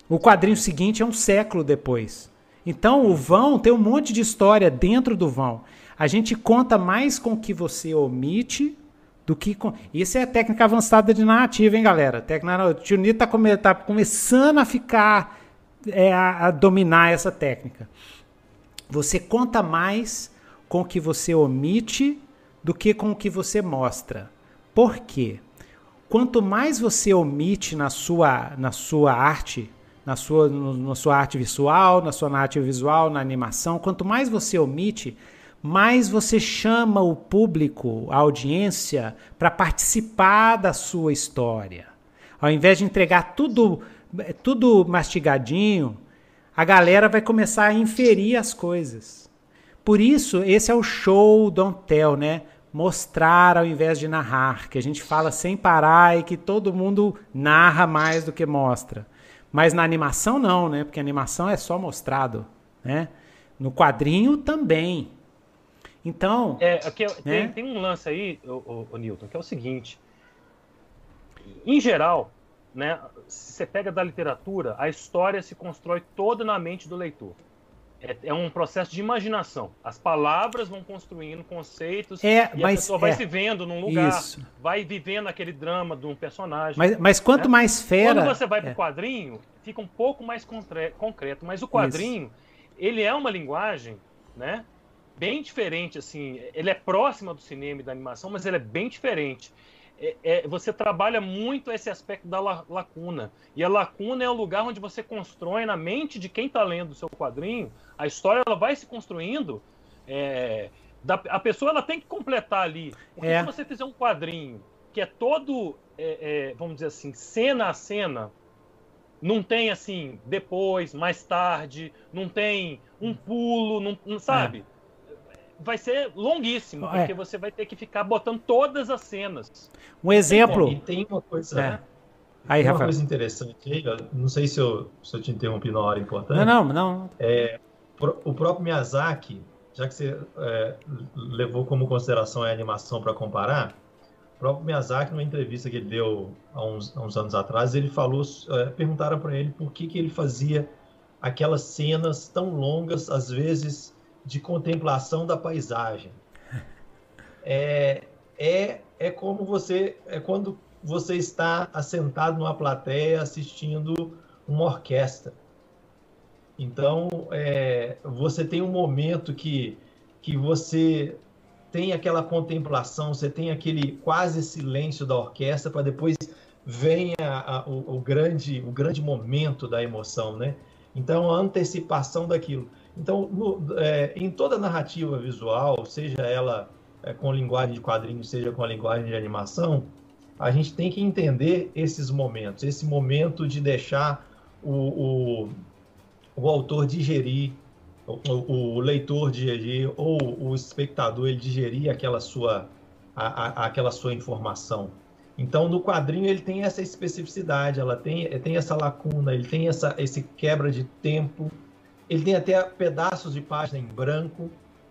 S1: O quadrinho seguinte é um século depois. Então o vão tem um monte de história dentro do vão. A gente conta mais com o que você omite do que com. Isso é técnica avançada de narrativa, hein, galera? Técnica... O tio Nito tá, come... tá começando a ficar. É, a, a dominar essa técnica. Você conta mais com o que você omite do que com o que você mostra. Por quê? Quanto mais você omite na sua, na sua arte, na sua, no, na sua arte visual, na sua narrativa visual, na animação, quanto mais você omite, mais você chama o público, a audiência, para participar da sua história. Ao invés de entregar tudo, tudo mastigadinho, a galera vai começar a inferir as coisas. Por isso, esse é o show don't tell, né? Mostrar ao invés de narrar, que a gente fala sem parar e que todo mundo narra mais do que mostra. Mas na animação não, né? Porque a animação é só mostrado, né? No quadrinho também. Então.
S3: É, aqui, né? tem, tem, um lance aí, o, o, o, Newton, que é o seguinte. Em geral, né, se você pega da literatura, a história se constrói toda na mente do leitor. É, é um processo de imaginação. As palavras vão construindo conceitos
S1: é,
S3: e
S1: mas,
S3: a pessoa vai
S1: é,
S3: se vendo num lugar, isso. vai vivendo aquele drama de um personagem.
S1: Mas, mas quanto né? mais fera.
S3: Quando você vai para o é. quadrinho, fica um pouco mais concreto. Mas o quadrinho, isso. ele é uma linguagem, né? bem diferente, assim. Ele é próximo do cinema e da animação, mas ele é bem diferente. É, é, você trabalha muito esse aspecto da lacuna. E a lacuna é o lugar onde você constrói na mente de quem está lendo o seu quadrinho. A história ela vai se construindo. É, da, a pessoa ela tem que completar ali. Porque é. se você fizer um quadrinho que é todo, é, é, vamos dizer assim, cena a cena, não tem assim, depois, mais tarde, não tem um pulo, não, não sabe? vai ser longuíssimo, é. porque você vai ter que ficar botando todas as cenas.
S1: Um exemplo.
S2: E tem uma coisa. É. Aí, uma Rafael. coisa interessante aí, não sei se eu, se eu te interrompi na hora importante.
S1: Não, não, não.
S2: É, o próprio Miyazaki, já que você é, levou como consideração a animação para comparar, o próprio Miyazaki, numa entrevista que ele deu há uns, há uns anos atrás, ele falou, é, perguntaram para ele por que, que ele fazia aquelas cenas tão longas, às vezes de contemplação da paisagem. É, é, é como você é quando você está assentado numa plateia assistindo uma orquestra. Então, é, você tem um momento que, que você tem aquela contemplação, você tem aquele quase silêncio da orquestra para depois vem a, a, o, o, grande, o grande momento da emoção, né? Então, a antecipação daquilo. Então, no, é, em toda narrativa visual, seja ela é, com linguagem de quadrinhos, seja com a linguagem de animação, a gente tem que entender esses momentos, esse momento de deixar o, o, o autor digerir, o, o, leitor digerir, ou o espectador ele digerir aquela sua, a, a, aquela sua informação. Então, no quadrinho ele tem essa especificidade, ela tem, tem essa lacuna, ele tem essa esse quebra de tempo, ele tem até pedaços de página em branco,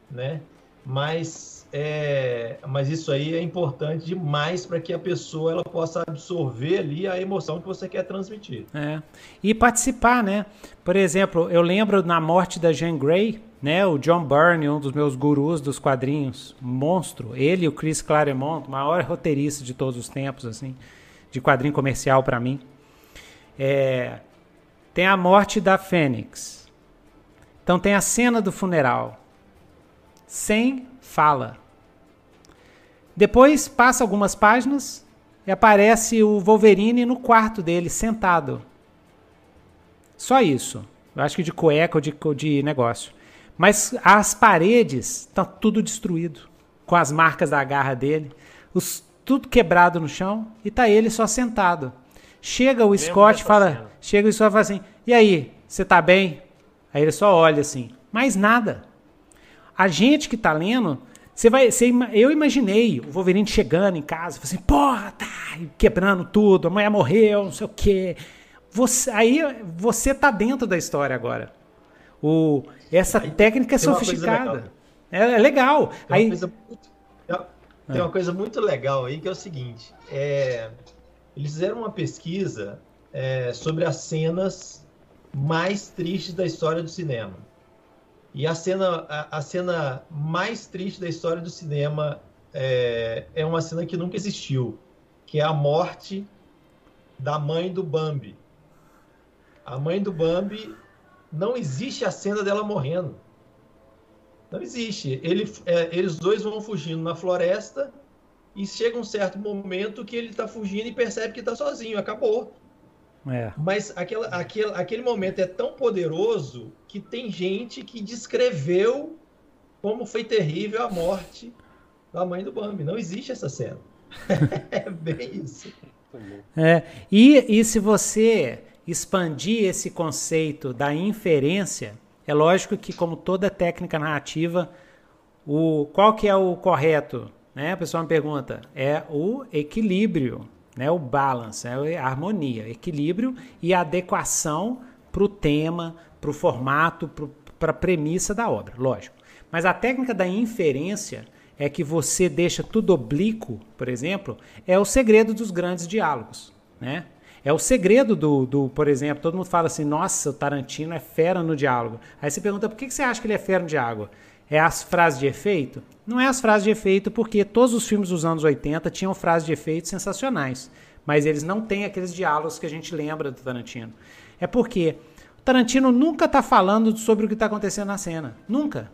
S2: né? Mas, é, mas isso aí é importante demais para que a pessoa ela possa absorver ali a emoção que você quer transmitir.
S1: É. E participar, né? Por exemplo, eu lembro na morte da Jean Grey, né? O John Byrne, um dos meus gurus dos quadrinhos, monstro. Ele o Chris Claremont, maior roteirista de todos os tempos, assim, de quadrinho comercial para mim. É, tem a morte da Fênix. Então tem a cena do funeral sem fala. Depois passa algumas páginas e aparece o Wolverine no quarto dele, sentado. Só isso. Eu acho que de cueca ou de, de negócio. Mas as paredes estão tá tudo destruído, com as marcas da garra dele, os, tudo quebrado no chão e tá ele só sentado. Chega o Scott fala, cena. chega o Scott e fala assim: "E aí, você tá bem?" Aí ele só olha assim, mais nada. A gente que tá lendo, você vai, você, eu imaginei o Wolverine chegando em casa, assim, porra, tá quebrando tudo, a mulher morreu, não sei o quê. Você, aí você tá dentro da história agora. O, essa aí, técnica é sofisticada. É, é, legal.
S2: Tem,
S1: aí,
S2: uma coisa, tem uma coisa muito legal aí que é o seguinte: é, eles fizeram uma pesquisa é, sobre as cenas mais tristes da história do cinema. E a cena, a, a, cena mais triste da história do cinema é, é uma cena que nunca existiu, que é a morte da mãe do Bambi. A mãe do Bambi não existe a cena dela morrendo. Não existe. Ele, é, eles dois vão fugindo na floresta e chega um certo momento que ele está fugindo e percebe que está sozinho. Acabou. É. Mas aquela, aquele, aquele momento é tão poderoso que tem gente que descreveu como foi terrível a morte da mãe do Bambi. Não existe essa cena. é bem isso.
S1: É, e, e se você expandir esse conceito da inferência, é lógico que, como toda técnica narrativa, o, qual que é o correto? Né? A pessoa me pergunta, é o equilíbrio né? O balance, é a harmonia, equilíbrio e adequação para o tema, para o formato, para a premissa da obra, lógico. Mas a técnica da inferência é que você deixa tudo oblíquo, por exemplo, é o segredo dos grandes diálogos, né? É o segredo do, do, por exemplo, todo mundo fala assim, nossa, o Tarantino é fera no diálogo. Aí você pergunta, por que você acha que ele é fera no diálogo? É as frases de efeito? Não é as frases de efeito, porque todos os filmes dos anos 80 tinham frases de efeito sensacionais. Mas eles não têm aqueles diálogos que a gente lembra do Tarantino. É porque o Tarantino nunca está falando sobre o que está acontecendo na cena. Nunca.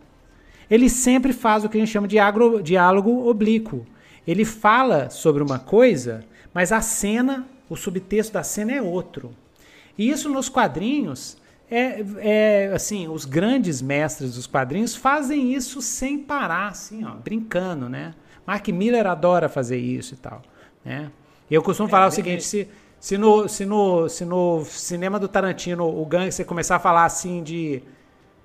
S1: Ele sempre faz o que a gente chama de agro, diálogo oblíquo. Ele fala sobre uma coisa, mas a cena, o subtexto da cena é outro. E isso nos quadrinhos é, é, assim, os grandes mestres dos quadrinhos fazem isso sem parar, assim, ó, brincando, né? Mark Miller adora fazer isso e tal, né? Eu costumo é, falar o seguinte, se, se, no, se, no, se no cinema do Tarantino o gangster começar a falar assim de...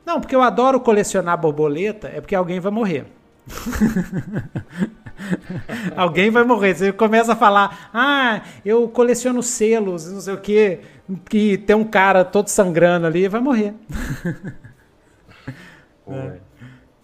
S1: Não, porque eu adoro colecionar borboleta, é porque alguém vai morrer. Alguém vai morrer. Você começa a falar, ah, eu coleciono selos, não sei o quê, que tem um cara todo sangrando ali, vai morrer. é.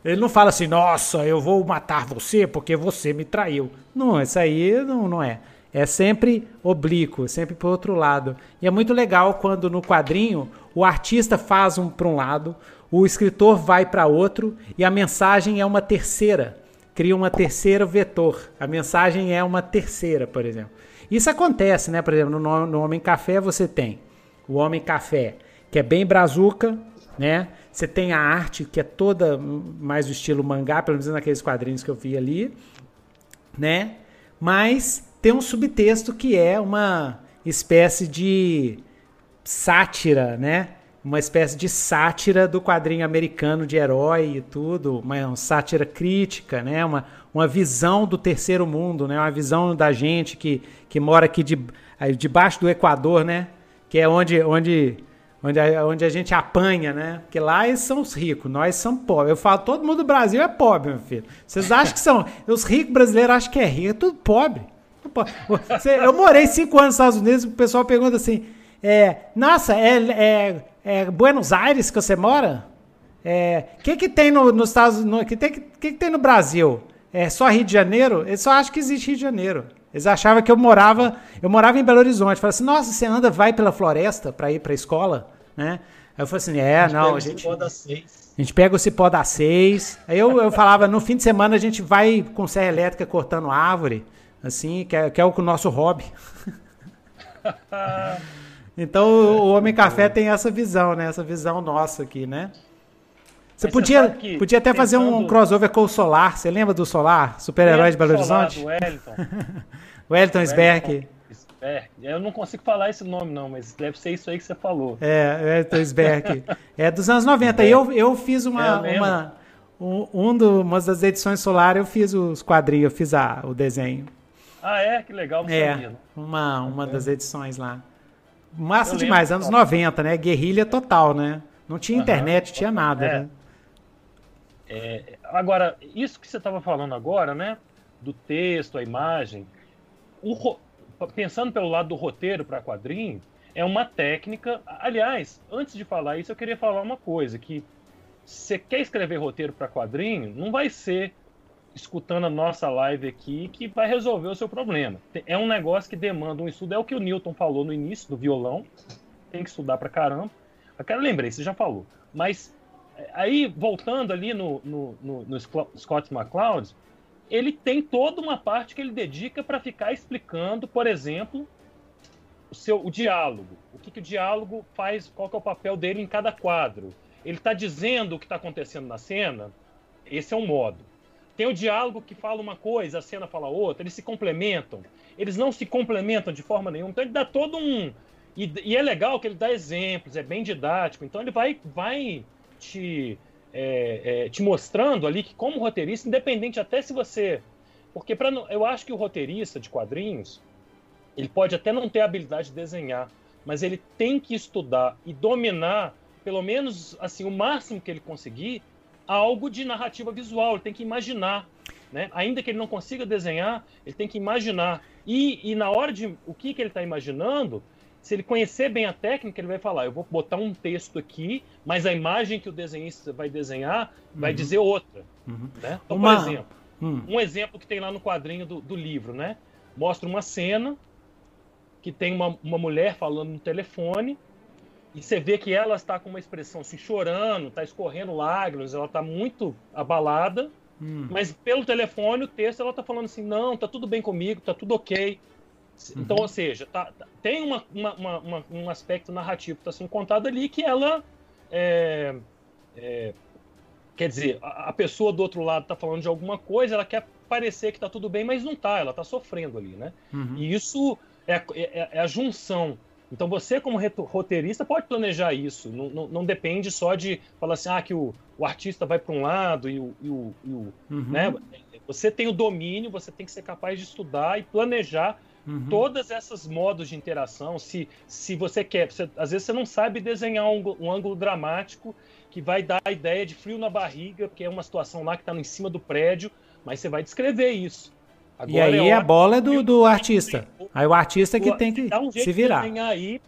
S1: Ele não fala assim, nossa, eu vou matar você porque você me traiu. Não, isso aí não, não é. É sempre oblíquo, sempre para outro lado. E é muito legal quando no quadrinho o artista faz um para um lado, o escritor vai para outro e a mensagem é uma terceira cria uma terceira vetor. A mensagem é uma terceira, por exemplo. Isso acontece, né? Por exemplo, no, no Homem Café você tem o Homem Café, que é bem brazuca, né? Você tem a arte que é toda mais do estilo mangá, pelo menos naqueles quadrinhos que eu vi ali, né? Mas tem um subtexto que é uma espécie de sátira, né? Uma espécie de sátira do quadrinho americano de herói e tudo, uma sátira crítica, né? Uma, uma visão do terceiro mundo, né? Uma visão da gente que, que mora aqui de, debaixo do Equador, né? Que é onde, onde onde a, onde a gente apanha, né? Porque lá eles são os ricos, nós somos pobres. Eu falo, todo mundo do Brasil é pobre, meu filho. Vocês acham que são. Os ricos brasileiros acham que é rico, é tudo pobre. Eu morei cinco anos nos Estados Unidos, o pessoal pergunta assim: é, nossa, é, é, é, Buenos Aires que você mora? O é, que, que tem no, nos Estados Unidos? O que, que, que, tem no Brasil? É só Rio de Janeiro? Eles só acham que existe Rio de Janeiro. Eles achavam que eu morava, eu morava em Belo Horizonte. Falaram assim, nossa, você anda, vai pela floresta para ir para a escola? né? Aí eu falei assim, é, a não, a gente... A gente pega o cipó da seis. Aí eu, eu falava, no fim de semana a gente vai com serra elétrica cortando árvore, assim, que é, que é o nosso hobby. então o Homem Café tem essa visão, né? Essa visão nossa aqui, né? Você podia, você podia até fazer um crossover com o Solar. Você lembra do Solar? Super-herói de Belo Horizonte?
S3: o Wellington.
S1: Wellington Sberg.
S3: É, eu não consigo falar esse nome, não, mas deve ser isso aí que você falou.
S1: É, Elton Sberg. é dos anos 90. E eu, eu fiz uma. É uma um, um do, uma das edições Solar, eu fiz os quadrinhos, eu fiz a, o desenho.
S3: Ah, é? Que legal, não
S1: é, sabia. Uma, uma é. das edições lá. Massa eu demais, anos 90, né? Guerrilha total, né? Não tinha internet, tinha nada, é. né?
S3: É, agora, isso que você estava falando agora, né? Do texto, a imagem. O, pensando pelo lado do roteiro para quadrinho, é uma técnica. Aliás, antes de falar isso, eu queria falar uma coisa: que você quer escrever roteiro para quadrinho, não vai ser escutando a nossa live aqui que vai resolver o seu problema. É um negócio que demanda um estudo. É o que o Newton falou no início do violão. Tem que estudar para caramba. Quero lembrei, você já falou. Mas aí, voltando ali no, no, no, no Scott McCloud, ele tem toda uma parte que ele dedica para ficar explicando, por exemplo, o seu o diálogo. O que, que o diálogo faz, qual é o papel dele em cada quadro. Ele está dizendo o que está acontecendo na cena, esse é um modo. Tem o diálogo que fala uma coisa, a cena fala outra, eles se complementam. Eles não se complementam de forma nenhuma. Então ele dá todo um. E, e é legal que ele dá exemplos, é bem didático. Então ele vai, vai te é, é, te mostrando ali que, como roteirista, independente até se você. Porque pra, eu acho que o roteirista de quadrinhos, ele pode até não ter a habilidade de desenhar, mas ele tem que estudar e dominar, pelo menos assim, o máximo que ele conseguir, algo de narrativa visual. Ele tem que imaginar. Né? Ainda que ele não consiga desenhar, ele tem que imaginar. E, e na hora de o que, que ele está imaginando, se ele conhecer bem a técnica, ele vai falar: eu vou botar um texto aqui, mas a imagem que o desenhista vai desenhar vai uhum. dizer outra. Uhum. Né? Então, uma... por exemplo, uhum. um exemplo que tem lá no quadrinho do, do, livro, né? Mostra uma cena que tem uma, uma mulher falando no telefone e você vê que ela está com uma expressão assim, chorando, está escorrendo lágrimas, ela está muito abalada, hum. mas pelo telefone, o texto, ela está falando assim: não, tá tudo bem comigo, tá tudo ok. Então, uhum. ou seja, tá, tá, tem uma, uma, uma, um aspecto narrativo que está sendo contado ali que ela. É, é, quer dizer, a, a, pessoa do outro lado está falando de alguma coisa, ela quer parecer que está tudo bem, mas não está, ela está sofrendo ali, né? Uhum. E isso é, é, é, a junção. Então você, como roteirista, pode planejar isso. Não, não, não, depende só de falar assim, ah, que o, o artista vai para um lado e o. E o, e o uhum. né? Você tem o domínio, você tem que ser capaz de estudar e planejar Uhum. Todas essas modos de interação, se, se você quer, você, às vezes você não sabe desenhar um, um, ângulo dramático que vai dar a ideia de frio na barriga, porque é uma situação lá que está em cima do prédio, mas você vai descrever isso.
S1: Agora e aí é a bola é do, do artista. Aí o artista que tem que um se virar.
S3: De aí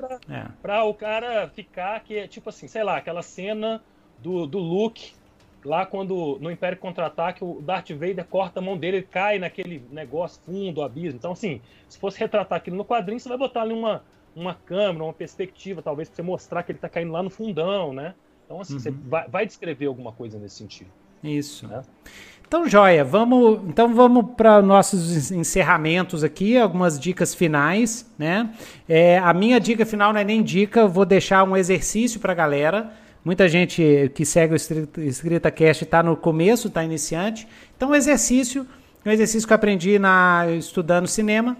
S3: para é. o cara ficar que é tipo assim, sei lá, aquela cena do, do Luke lá quando no Império Contra-Ataque o Darth Vader corta a mão dele, ele cai naquele negócio fundo, abismo. Então, assim, se fosse retratar aquilo no quadrinho, você vai botar ali uma, uma câmera, uma perspectiva, talvez, para você mostrar que ele está caindo lá no fundão, né? Então, assim, uhum. você vai, vai, descrever alguma coisa nesse sentido.
S1: Isso. Né? Então, joia, vamos, então vamos para nossos encerramentos aqui, algumas dicas finais, né? É, a minha dica final não é nem dica, vou deixar um exercício para a galera Muita gente que segue o Escrita Cast está no começo, está iniciante. Então, o exercício, um exercício que eu aprendi na, estudando cinema.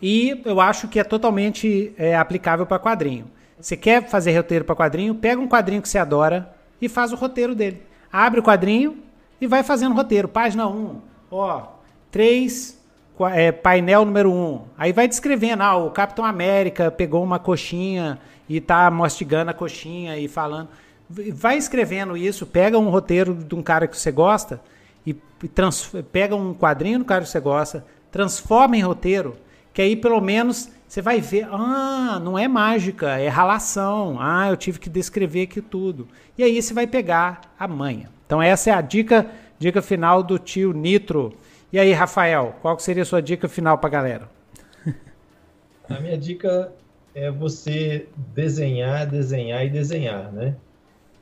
S1: E eu acho que é totalmente é, aplicável para quadrinho. Você quer fazer roteiro para quadrinho? Pega um quadrinho que você adora e faz o roteiro dele. Abre o quadrinho e vai fazendo roteiro. Página 1, ó, 3, é, painel número 1. Aí vai descrevendo, ah, o Capitão América pegou uma coxinha e tá mastigando a coxinha e falando. Vai escrevendo isso, pega um roteiro de um cara que você gosta e, e trans, pega um quadrinho do cara que você gosta, transforma em roteiro, que aí pelo menos você vai ver, ah, não é mágica, é ralação. Ah, eu tive que descrever aqui tudo. E aí você vai pegar a manha. Então essa é a dica, dica final do tio Nitro. E aí, Rafael, qual seria a sua dica final para a galera?
S2: A minha dica é você desenhar, desenhar e desenhar, né?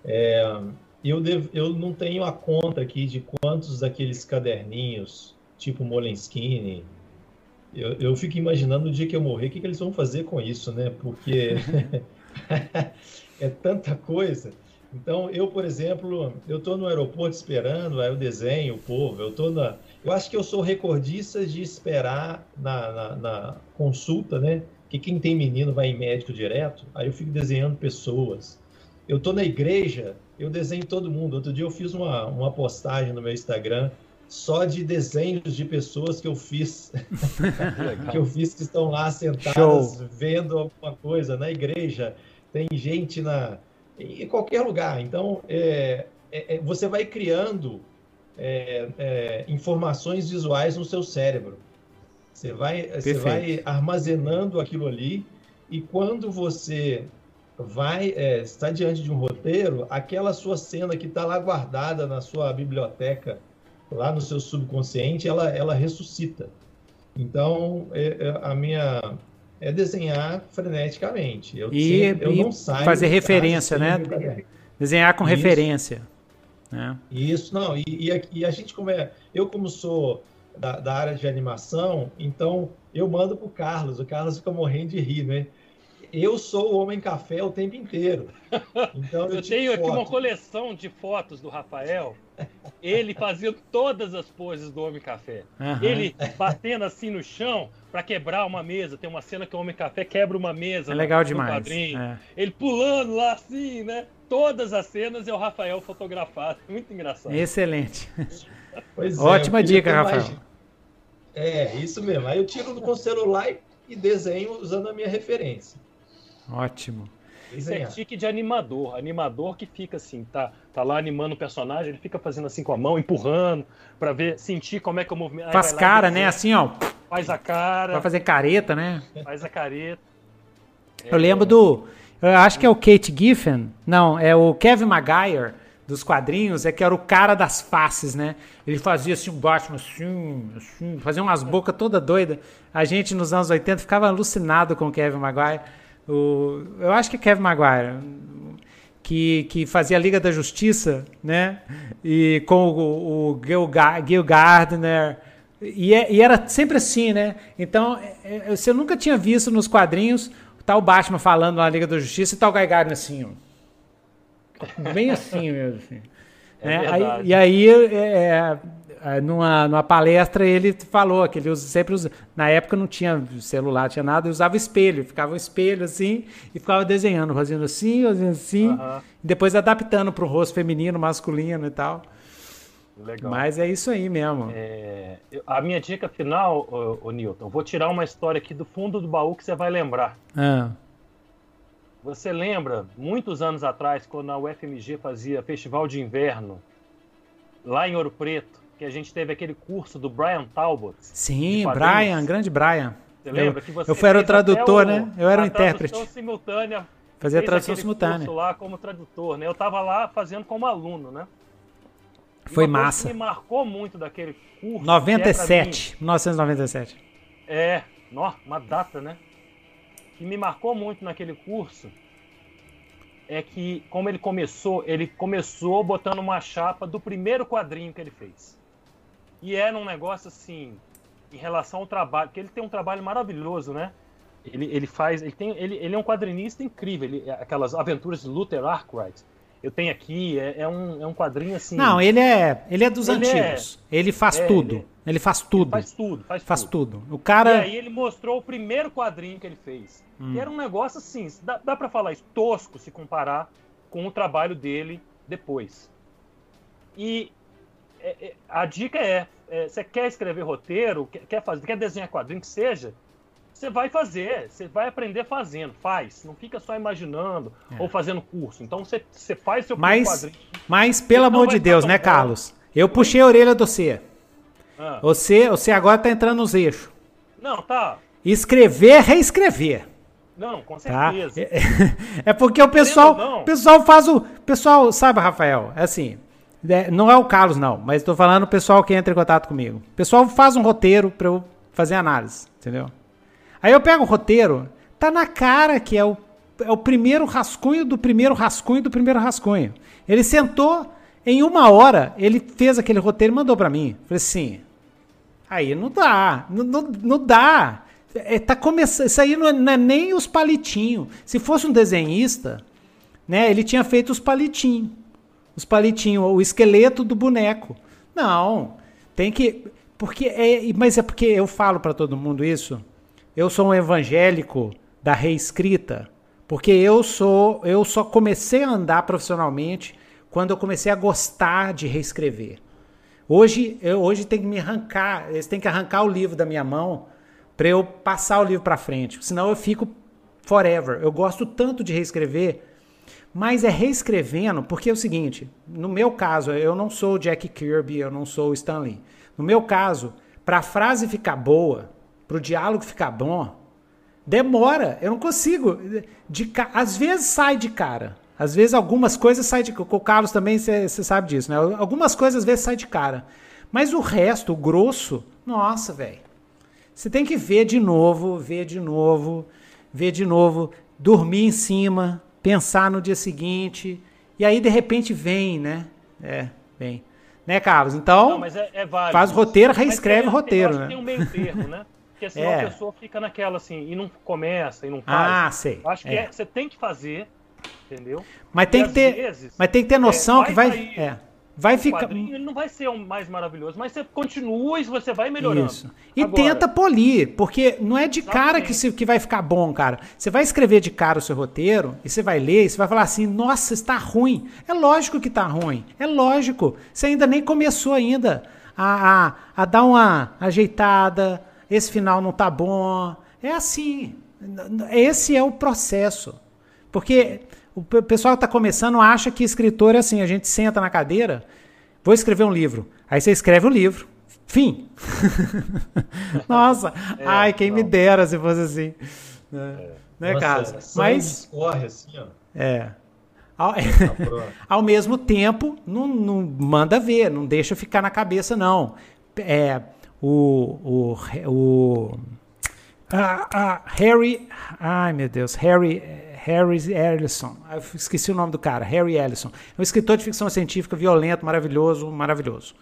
S2: É, eu, devo, eu não tenho a conta aqui de quantos daqueles caderninhos, tipo Moleskine, eu, eu fico imaginando no dia que eu morrer, o que, que eles vão fazer com isso, né? Porque é tanta coisa. Então, eu, por exemplo, eu estou no aeroporto esperando, aí eu desenho o povo, eu estou na... Eu acho que eu sou recordista de esperar na, na, na, consulta, né? Que quem tem menino vai em médico direto, aí eu fico desenhando pessoas. Eu estou na igreja, eu desenho todo mundo. Outro dia eu fiz uma, uma postagem no meu Instagram só de desenhos de pessoas que eu fiz, que eu fiz que estão lá sentadas Show. vendo alguma coisa na igreja, tem gente na em qualquer lugar. Então, é, é, é, você vai criando é, é, informações visuais no seu cérebro. Você vai, você vai armazenando aquilo ali e quando você vai é, está diante de um roteiro, aquela sua cena que está lá guardada na sua biblioteca, lá no seu subconsciente, ela, ela ressuscita. Então, é, a minha é desenhar freneticamente. Eu,
S1: e, sempre, eu e não saio fazer referência, né? Desenhar com Isso. referência. Né?
S2: Isso, não. E, e, a, e, a, gente, como é. Eu, como sou da, da área de animação, então eu mando pro Carlos. O Carlos fica morrendo de rir, né? Eu sou o Homem Café o tempo inteiro.
S3: Então, eu, eu tenho aqui uma coleção de fotos do Rafael. Ele fazia todas as poses do Homem Café. Uhum. Ele batendo assim no chão para quebrar uma mesa. Tem uma cena que o Homem Café quebra uma mesa.
S1: É legal demais. É.
S3: Ele pulando lá assim, né? Todas as cenas é o Rafael fotografado. Muito engraçado.
S1: Excelente. Pois é, Ótima dica, Rafael. Mais...
S2: É, isso mesmo. Aí eu tiro com o celular e desenho usando a minha referência.
S1: Ótimo.
S3: Isso é tique de animador. Animador que fica assim, tá, tá lá animando o personagem, ele fica fazendo assim com a mão, empurrando, para ver, sentir como é que o movimento.
S1: Faz cara, né? Assim, ó.
S3: Faz a cara.
S1: Vai fazer careta, né?
S3: Faz a careta.
S1: Eu é, lembro do. Eu acho que é o Kate Giffen. Não, é o Kevin Maguire dos quadrinhos, é que era o cara das faces, né? Ele fazia assim um Batman assim, assim, fazia umas bocas toda doida. A gente nos anos 80 ficava alucinado com o Kevin Maguire. O, eu acho que é Kevin Maguire, que, que fazia a Liga da Justiça, né? E com o, o Gil, Gil Gardner. E, é, e, era sempre assim, né? Então, é, é, você nunca tinha visto nos quadrinhos tal Batman falando na Liga da Justiça e tal Guy Gardner assim, ó. Bem assim mesmo. Assim. É né? aí, e aí, é, é, numa, numa palestra ele falou que ele usa, sempre usa, na época não tinha celular, tinha nada, ele usava espelho, ficava um espelho assim e ficava desenhando, fazendo assim, fazendo assim, uhum. depois adaptando para o rosto feminino, masculino e tal. Legal. Mas é isso aí mesmo.
S3: É, a minha dica final, ô, ô, Newton, vou tirar uma história aqui do fundo do baú que você vai lembrar. Ah. Você lembra, muitos anos atrás, quando a UFMG fazia festival de inverno, lá em Ouro Preto, que a gente teve aquele curso do Brian Talbot.
S1: Sim, Brian, grande Brian. Você lembra eu, que você Eu era o tradutor, o, né? Eu era o intérprete.
S3: Tradução simultânea.
S1: Fazia tradução simultânea.
S3: lá como tradutor, né? Eu estava lá fazendo como aluno, né?
S1: E Foi massa.
S3: me marcou muito daquele curso.
S1: 97, é 1997.
S3: É, uma data, né? Que me marcou muito naquele curso é que, como ele começou, ele começou botando uma chapa do primeiro quadrinho que ele fez. E era um negócio assim, em relação ao trabalho, porque ele tem um trabalho maravilhoso, né? Ele, ele faz, ele tem, ele, ele é um quadrinista incrível. Ele, aquelas aventuras de Luther Arkwright. Eu tenho aqui, é, é, um, é um quadrinho assim.
S1: Não, ele é, ele é dos ele é antigos. É, ele faz é, tudo. Ele, ele, faz tudo.
S3: Faz tudo, faz,
S1: faz tudo. tudo. O cara.
S3: E aí ele mostrou o primeiro quadrinho que ele fez. Hum. E era um negócio assim, dá, dá para falar isso, tosco se comparar com o trabalho dele depois. E é, é, a dica é, é, você quer escrever roteiro, quer fazer, quer desenhar quadrinho que seja, você vai fazer, você vai aprender fazendo, faz. Não fica só imaginando é. ou fazendo curso. Então você, você faz seu
S1: mas, quadrinho. Mas, pelo amor de Deus, né. Carlos? Eu puxei a orelha do C. Ah. Você, você agora tá entrando nos eixos.
S3: Não, tá.
S1: Escrever, reescrever.
S3: Não, com tá? certeza.
S1: Tá? É, é porque o pessoal, o pessoal faz o, pessoal, sabe, Rafael, é assim, é, não é o Carlos não, mas estou falando o pessoal que entra em contato comigo. O pessoal faz um roteiro para eu fazer análise, entendeu? Aí eu pego o roteiro, tá na cara que é o, é o primeiro rascunho do primeiro rascunho do primeiro rascunho. Ele sentou, em uma hora, ele fez aquele roteiro e mandou para mim. Falei assim, aí não dá, não, não, não dá. É, tá começando, isso aí não é, não é nem os palitinhos. Se fosse um desenhista, né, ele tinha feito os palitinhos. Os palitinhos, o esqueleto do boneco. Não, tem que porque é, mas é porque eu falo para todo mundo isso eu sou um evangélico da reescrita, porque eu sou, eu só comecei a andar profissionalmente quando eu comecei a gostar de reescrever. Hoje, eu, hoje tem que me arrancar, eles têm que arrancar o livro da minha mão para eu passar o livro para frente, senão eu fico forever. Eu gosto tanto de reescrever, mas é reescrevendo, porque é o seguinte, no meu caso, eu não sou o Jack Kirby, eu não sou o Stanley. No meu caso, para a frase ficar boa, para o diálogo ficar bom, demora. Eu não consigo. De, às vezes sai de cara. Às vezes algumas coisas saem de cara. O Carlos também, você sabe disso, né? Algumas coisas às vezes saem de cara. Mas o resto, o grosso, nossa, velho. Você tem que ver de novo, ver de novo, ver de novo, dormir em cima, pensar no dia seguinte. E aí, de repente, vem, né? É, vem. Né, Carlos? Então,
S3: Não, é, é válido.
S1: faz roteiro, reescreve o roteiro, né?
S3: Tem um meio termo, né? Porque senão é. a pessoa fica naquela assim, e não começa, e não
S1: faz. Ah, sei.
S3: Acho que é. é você tem que fazer, entendeu?
S1: Mas tem, que ter, vezes, mas tem que ter noção é, vai que vai. Sair, é. Vai ficar.
S3: Ele não vai ser o mais maravilhoso, mas você continua e você vai melhorando. Isso.
S1: E Agora, tenta polir, porque não é de exatamente. cara que, se, que vai ficar bom, cara. Você vai escrever de cara o seu roteiro e você vai ler e você vai falar assim: nossa, está ruim. É lógico que está ruim. É lógico. Você ainda nem começou ainda a, a, a dar uma ajeitada, esse final não tá bom. É assim. Esse é o processo. Porque o pessoal que está começando acha que escritor é assim, a gente senta na cadeira, vou escrever um livro. Aí você escreve o um livro. Fim. Nossa, é, ai, quem não. me dera se fosse assim. É. Né, Nossa, Carlos? Mas.
S2: Corre assim, ó.
S1: É. Ao, tá ao mesmo tempo, não, não manda ver, não deixa ficar na cabeça, não. É, o, o, o a, a Harry, ai meu Deus, Harry, Harry Ellison, eu esqueci o nome do cara, Harry Ellison, é um escritor de ficção científica violento, maravilhoso, maravilhoso.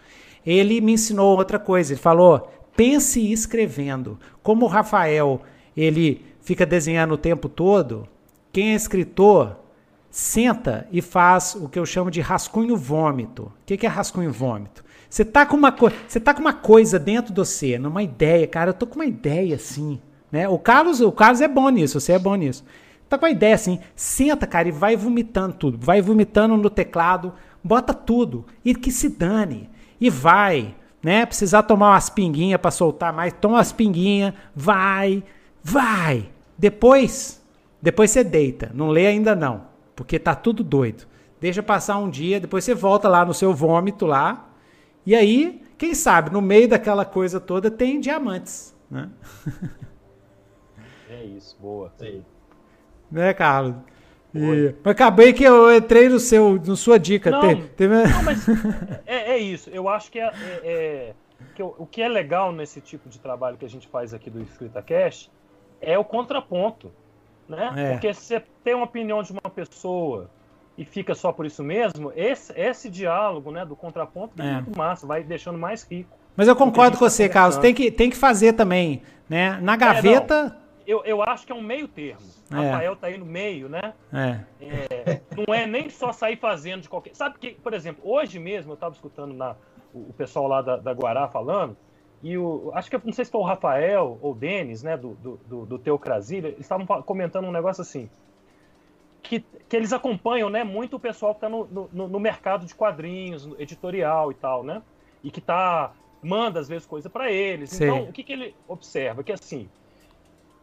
S1: Ele me ensinou outra coisa, ele falou, pense escrevendo. Como o Rafael, ele fica desenhando o tempo todo, quem é escritor senta e faz o que eu chamo de rascunho vômito. O que é rascunho vômito? Você tá com uma coisa, você tá com uma coisa dentro de você, numa ideia, cara, eu tô com uma ideia assim, né? O Carlos, o Carlos é bom nisso, você é bom nisso. Tá com uma ideia assim, senta, cara, e vai vomitando tudo, vai vomitando no teclado, bota tudo e que se dane. E vai, né? Precisar tomar umas pinguinhas para soltar mais, toma umas pinguinhas, vai, vai. Depois, depois você deita, não lê ainda não, porque tá tudo doido. Deixa passar um dia, depois você volta lá no seu vômito lá, e aí, quem sabe, no meio daquela coisa toda tem diamantes, né?
S3: É isso, boa. Sim.
S1: Né, Carlos? E, mas acabei que eu entrei no seu, no sua dica.
S3: Não, não mas é, é, isso. Eu acho que, é, é, é que o, o que é legal nesse tipo de trabalho que a gente faz aqui do Escrita Cash é o contraponto, né? É. Porque você tem uma opinião de uma pessoa e fica só por isso mesmo, esse, esse diálogo né, do contraponto é, é muito massa, vai deixando mais rico.
S1: Mas eu concordo com você, Carlos. Tem que, tem que fazer também. Né? Na gaveta.
S3: Eu, eu acho que é um meio termo. É. Rafael tá aí no meio, né?
S1: É.
S3: é. Não é nem só sair fazendo de qualquer. Sabe que, por exemplo, hoje mesmo eu estava escutando na, o, o, pessoal lá da, da Guará falando, e o, acho que não sei se foi o Rafael ou o Denis, né, do, do, do, do Teocrasilha, eles estavam comentando um negócio assim. Que, que eles acompanham né, muito o pessoal que está no, no, no mercado de quadrinhos, editorial e tal, né? E que tá manda às vezes coisa para eles. Sim. Então, o que, que ele observa? Que assim,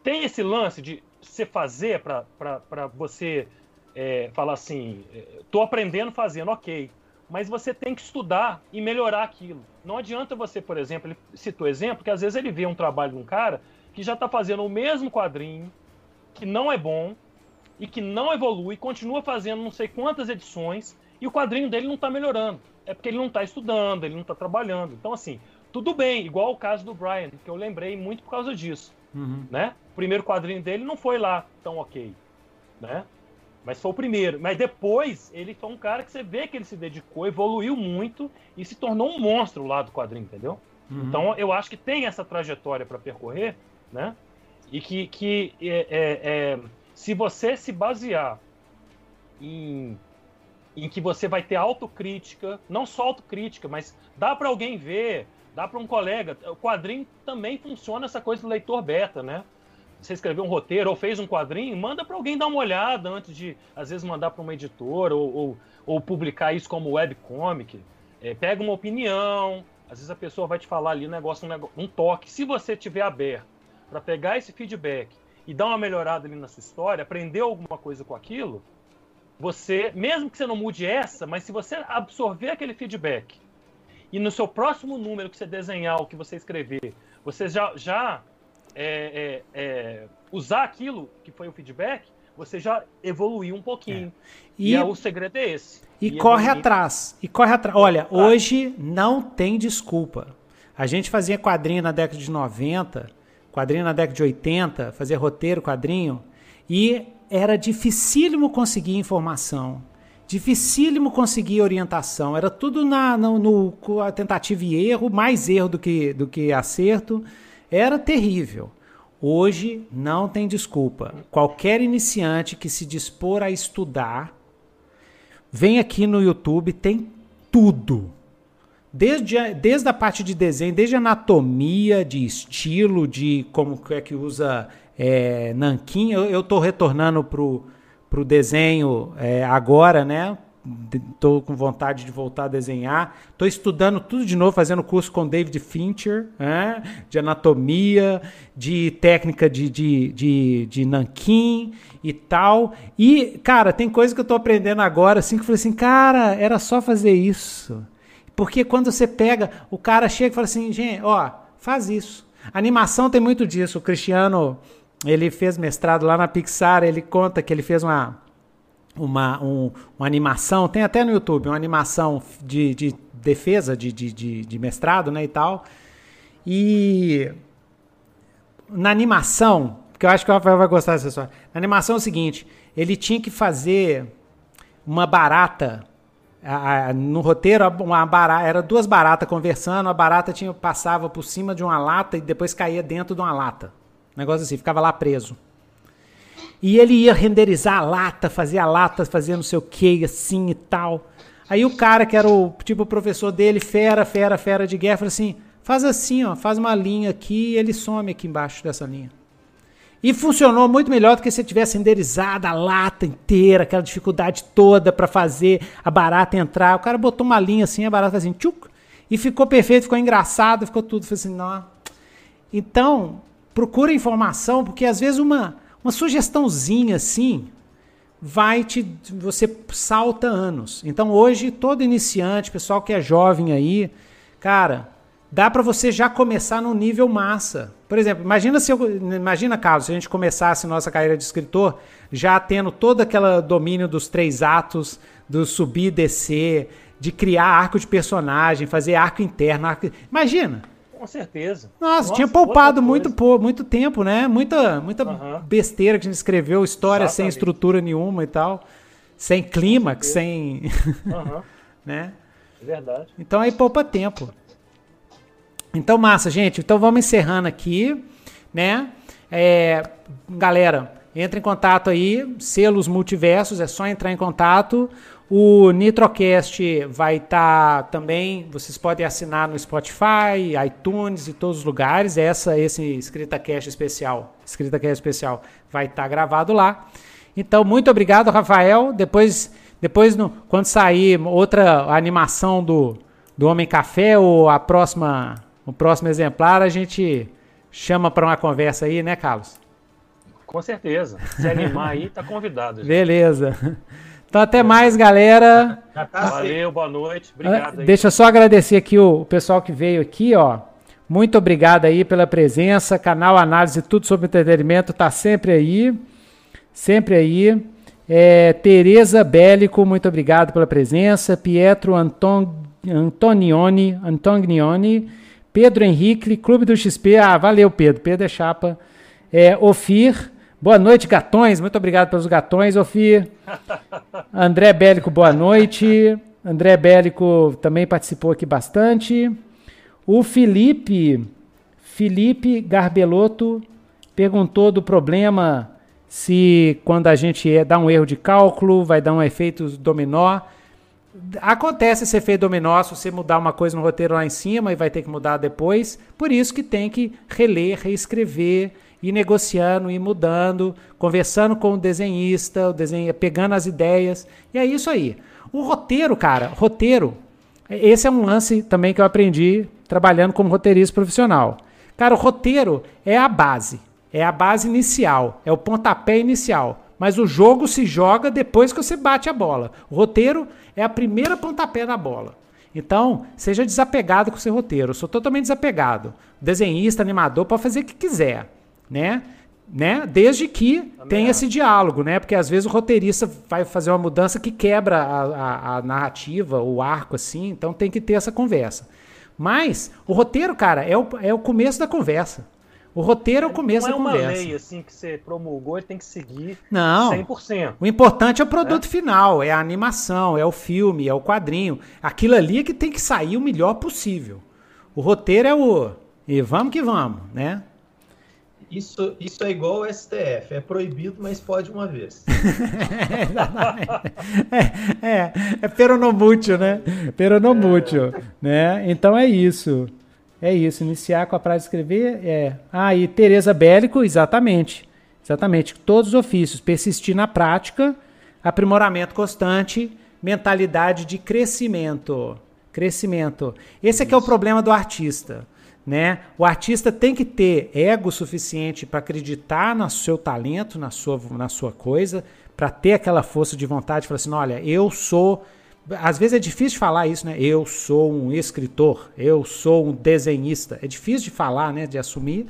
S3: tem esse lance de você fazer para você é, falar assim, estou é, aprendendo fazendo, ok. Mas você tem que estudar e melhorar aquilo. Não adianta você, por exemplo, ele citou exemplo, que às vezes ele vê um trabalho de um cara que já está fazendo o mesmo quadrinho, que não é bom, e que não evolui, continua fazendo não sei quantas edições, e o quadrinho dele não está melhorando. É porque ele não está estudando, ele não está trabalhando. Então, assim, tudo bem, igual o caso do Brian, que eu lembrei muito por causa disso. Uhum. Né? O primeiro quadrinho dele não foi lá tão ok. Né? Mas foi o primeiro. Mas depois ele foi um cara que você vê que ele se dedicou, evoluiu muito e se tornou um monstro lá do quadrinho, entendeu? Uhum. Então eu acho que tem essa trajetória para percorrer, né? E que, que é, é, é, se você se basear em, em que você vai ter autocrítica, não só autocrítica, mas dá para alguém ver dá para um colega. O quadrinho também funciona essa coisa do leitor beta, né? Você escreveu um roteiro ou fez um quadrinho, manda para alguém dar uma olhada antes de, às vezes, mandar para uma editora ou, ou, ou, publicar isso como webcomic. É, pega uma opinião, às vezes a pessoa vai te falar ali um negócio, um, um toque. Se você tiver aberto para pegar esse feedback e dar uma melhorada ali na sua história, aprender alguma coisa com aquilo, você, mesmo que você não mude essa, mas se você absorver aquele feedback e no seu próximo número que você desenhar, o que você escrever, você já, já é, é, é, usar aquilo que foi o feedback, você já evoluiu um pouquinho. É. E, e é, o segredo é esse.
S1: E, e corre evoluir. atrás. E corre atrás. Olha, tá. hoje não tem desculpa. A gente fazia quadrinho na década de 90, quadrinho na década de 80, fazia roteiro, quadrinho, e era dificílimo conseguir informação dificílimo conseguir orientação. Era tudo na, no, no tentativa e erro, mais erro do que, do que acerto. Era terrível. Hoje não tem desculpa. Qualquer iniciante que se dispor a estudar, vem aqui no YouTube, tem tudo. Desde a, desde a parte de desenho, desde anatomia, de estilo, de como é que usa é, nanquim. Eu estou retornando para para o desenho é, agora, né? Estou com vontade de voltar a desenhar. Estou estudando tudo de novo, fazendo curso com David Fincher, né? de anatomia, de técnica de, de, de, de nanquim e tal. E, cara, tem coisa que eu estou aprendendo agora, assim, que eu falei assim, cara, era só fazer isso. Porque quando você pega, o cara chega e fala assim, gente, ó, faz isso. A animação tem muito disso. O Cristiano ele fez mestrado lá na Pixar, ele conta que ele fez uma, uma, um, uma animação, tem até no YouTube, uma animação de, de defesa de, de, de, mestrado, né, e tal. E na animação, que eu acho que o Rafael vai gostar dessa história. Na animação é o seguinte, ele tinha que fazer uma barata a, a, no roteiro uma barata, era duas baratas conversando, a barata tinha passava por cima de uma lata e depois caía dentro de uma lata negócio assim, ficava lá preso. E ele ia renderizar a lata, fazia a lata, fazia não sei o que, assim e tal. Aí o cara, que era o tipo professor dele, fera, fera, fera de guerra, falou assim: faz assim, ó, faz uma linha aqui e ele some aqui embaixo dessa linha. E funcionou muito melhor do que se tivesse renderizado a lata inteira, aquela dificuldade toda para fazer a barata entrar. O cara botou uma linha assim, a barata assim, tchuc, e ficou perfeito, ficou engraçado, ficou tudo. Falei assim, não. Então, procura informação, porque às vezes uma, uma sugestãozinha assim vai te. Você salta anos. Então hoje, todo iniciante, pessoal que é jovem aí, cara, dá para você já começar no nível massa. Por exemplo, imagina se eu, imagina, Carlos, se a gente começasse nossa carreira de escritor já tendo todo aquele domínio dos três atos, do subir e descer, de criar arco de personagem, fazer arco interno. Arco... Imagina!
S3: Com certeza.
S1: Nossa, Nossa tinha poupado muito, muito tempo, né? Muita, muita uhum. besteira que a gente escreveu, história Exatamente. sem estrutura nenhuma e tal. Sem clímax, sem. Uhum. né?
S3: É verdade.
S1: Então aí poupa tempo. Então, massa, gente. Então vamos encerrando aqui, né? É, galera, entre em contato aí, selos multiversos, é só entrar em contato. O Nitrocast vai estar tá também, vocês podem assinar no Spotify, iTunes e todos os lugares. Essa, esse EscritaCast especial, EscritaCast especial vai estar tá gravado lá. Então, muito obrigado, Rafael. Depois, depois no, quando sair outra animação do, do Homem Café ou a próxima, o próximo exemplar, a gente chama para uma conversa aí, né, Carlos?
S3: Com certeza. Se animar aí, tá convidado. Gente.
S1: Beleza. Então até mais, galera.
S3: Tá Valeu, boa noite. Obrigado.
S1: Aí. Deixa eu só agradecer aqui o, pessoal que veio aqui, ó. Muito obrigado aí pela presença. Canal Análise Tudo sobre Entretenimento tá sempre aí. Sempre aí. É, Tereza Bélico, muito obrigado pela presença. Pietro Anton, Antonioni, Antonioni. Pedro Henrique, Clube do XP. Ah, valeu, Pedro. Pedro é chapa. É, Ofir. Boa noite, gatões. Muito obrigado pelos gatões, Ofir. André Bélico, boa noite. André Bélico também participou aqui bastante. O Felipe, Felipe Garbelotto, perguntou do problema se quando a gente dá um erro de cálculo, vai dar um efeito dominó. Acontece esse efeito dominó se você mudar uma coisa no roteiro lá em cima e vai ter que mudar depois. Por isso que tem que reler, reescrever ir negociando, ir mudando, conversando com o desenhista, o desenho, pegando as ideias. E é isso aí. O roteiro, cara, roteiro, esse é um lance também que eu aprendi trabalhando como roteirista profissional. Cara, o roteiro é a base, é a base inicial, é o pontapé inicial. Mas o jogo se joga depois que você bate a bola. O roteiro é a primeira pontapé na bola. Então, seja desapegado com o seu roteiro. Eu sou totalmente desapegado. Desenhista, animador, pode fazer o que quiser né? Né? Desde que tenha é. esse diálogo, né? Porque às vezes o roteirista vai fazer uma mudança que quebra a, a, a, narrativa, o arco, assim, então tem que ter essa conversa. Mas o roteiro, cara, é o, é o começo da conversa. O roteiro é o começo da conversa. Não é uma
S3: lei assim que você promulgou e tem que seguir
S1: não,
S3: 100%.
S1: O importante é o produto é? final, é a animação, é o filme, é o quadrinho. Aquilo ali é que tem que sair o melhor possível. O roteiro é o e vamos que vamos, né?
S2: Isso, isso é igual ao STF, é proibido, mas pode uma vez.
S1: é, é, é peronomútil, né? Peronomútil, é. né? Então é isso. É isso, iniciar com a de escrever é. Ah, e Tereza Bélico, exatamente. Exatamente, todos os ofícios, persistir na prática, aprimoramento constante, mentalidade de crescimento. Crescimento. Esse aqui é, é o problema do artista. Né? O artista tem que ter ego suficiente para acreditar no seu talento, na sua, na sua coisa, para ter aquela força de vontade, falar assim, olha, eu sou às vezes é difícil falar isso, né? Eu sou um escritor, eu sou um desenhista. É difícil de falar, né? De assumir.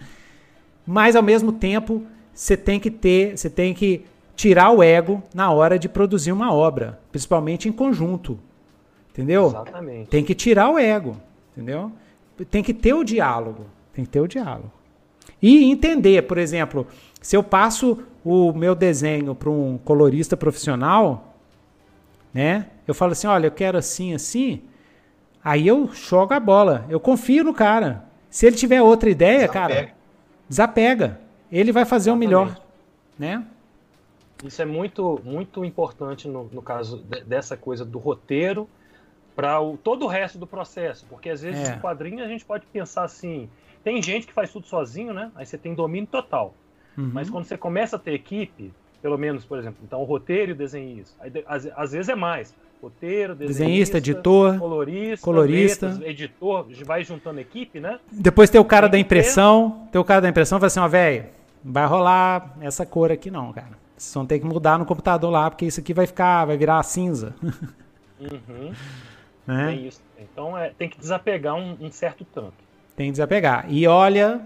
S1: Mas ao mesmo tempo, você tem que ter, você tem que tirar o ego na hora de produzir uma obra, principalmente em conjunto. Entendeu?
S3: Exatamente.
S1: Tem que tirar o ego, entendeu? Tem que ter o diálogo. Tem que ter o diálogo. E entender, por exemplo, se eu passo o meu desenho para um colorista profissional, né? Eu falo assim, olha, eu quero assim, assim. Aí eu jogo a bola. Eu confio no cara. Se ele tiver outra ideia, desapega. cara, desapega. Ele vai fazer Exatamente. o melhor, né?
S3: Isso é muito, muito importante no, no caso de, dessa coisa do roteiro para todo o resto do processo, porque às vezes é. no quadrinho a gente pode pensar assim, tem gente que faz tudo sozinho, né? Aí você tem domínio total. Uhum. Mas quando você começa a ter equipe, pelo menos, por exemplo, então o roteiro e o desenhista, aí, às, às vezes é mais. Roteiro, desenhista, desenhista
S1: editor,
S3: colorista,
S1: colorista.
S3: Letras, editor, vai juntando equipe, né?
S1: Depois tem o cara tem da impressão, ter... tem o cara da impressão fala assim, ó, velho, vai rolar essa cor aqui não, cara. Vocês vão ter que mudar no computador lá, porque isso aqui vai ficar, vai virar cinza.
S3: Uhum. Né? Tem isso. Então é, tem que desapegar um, um, certo tanto.
S1: Tem que desapegar. E olha,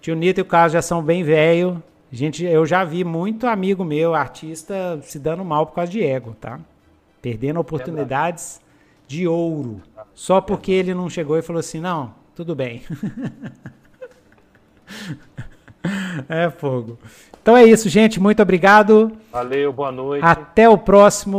S1: tio Nito e o Carlos já são bem velho. Gente, eu já vi muito amigo meu, artista, se dando mal por causa de ego, tá? Perdendo oportunidades Verdade. de ouro. Só porque ele não chegou e falou assim, não, tudo bem. é fogo. Então é isso, gente. Muito obrigado.
S3: Valeu, boa noite.
S1: Até o próximo.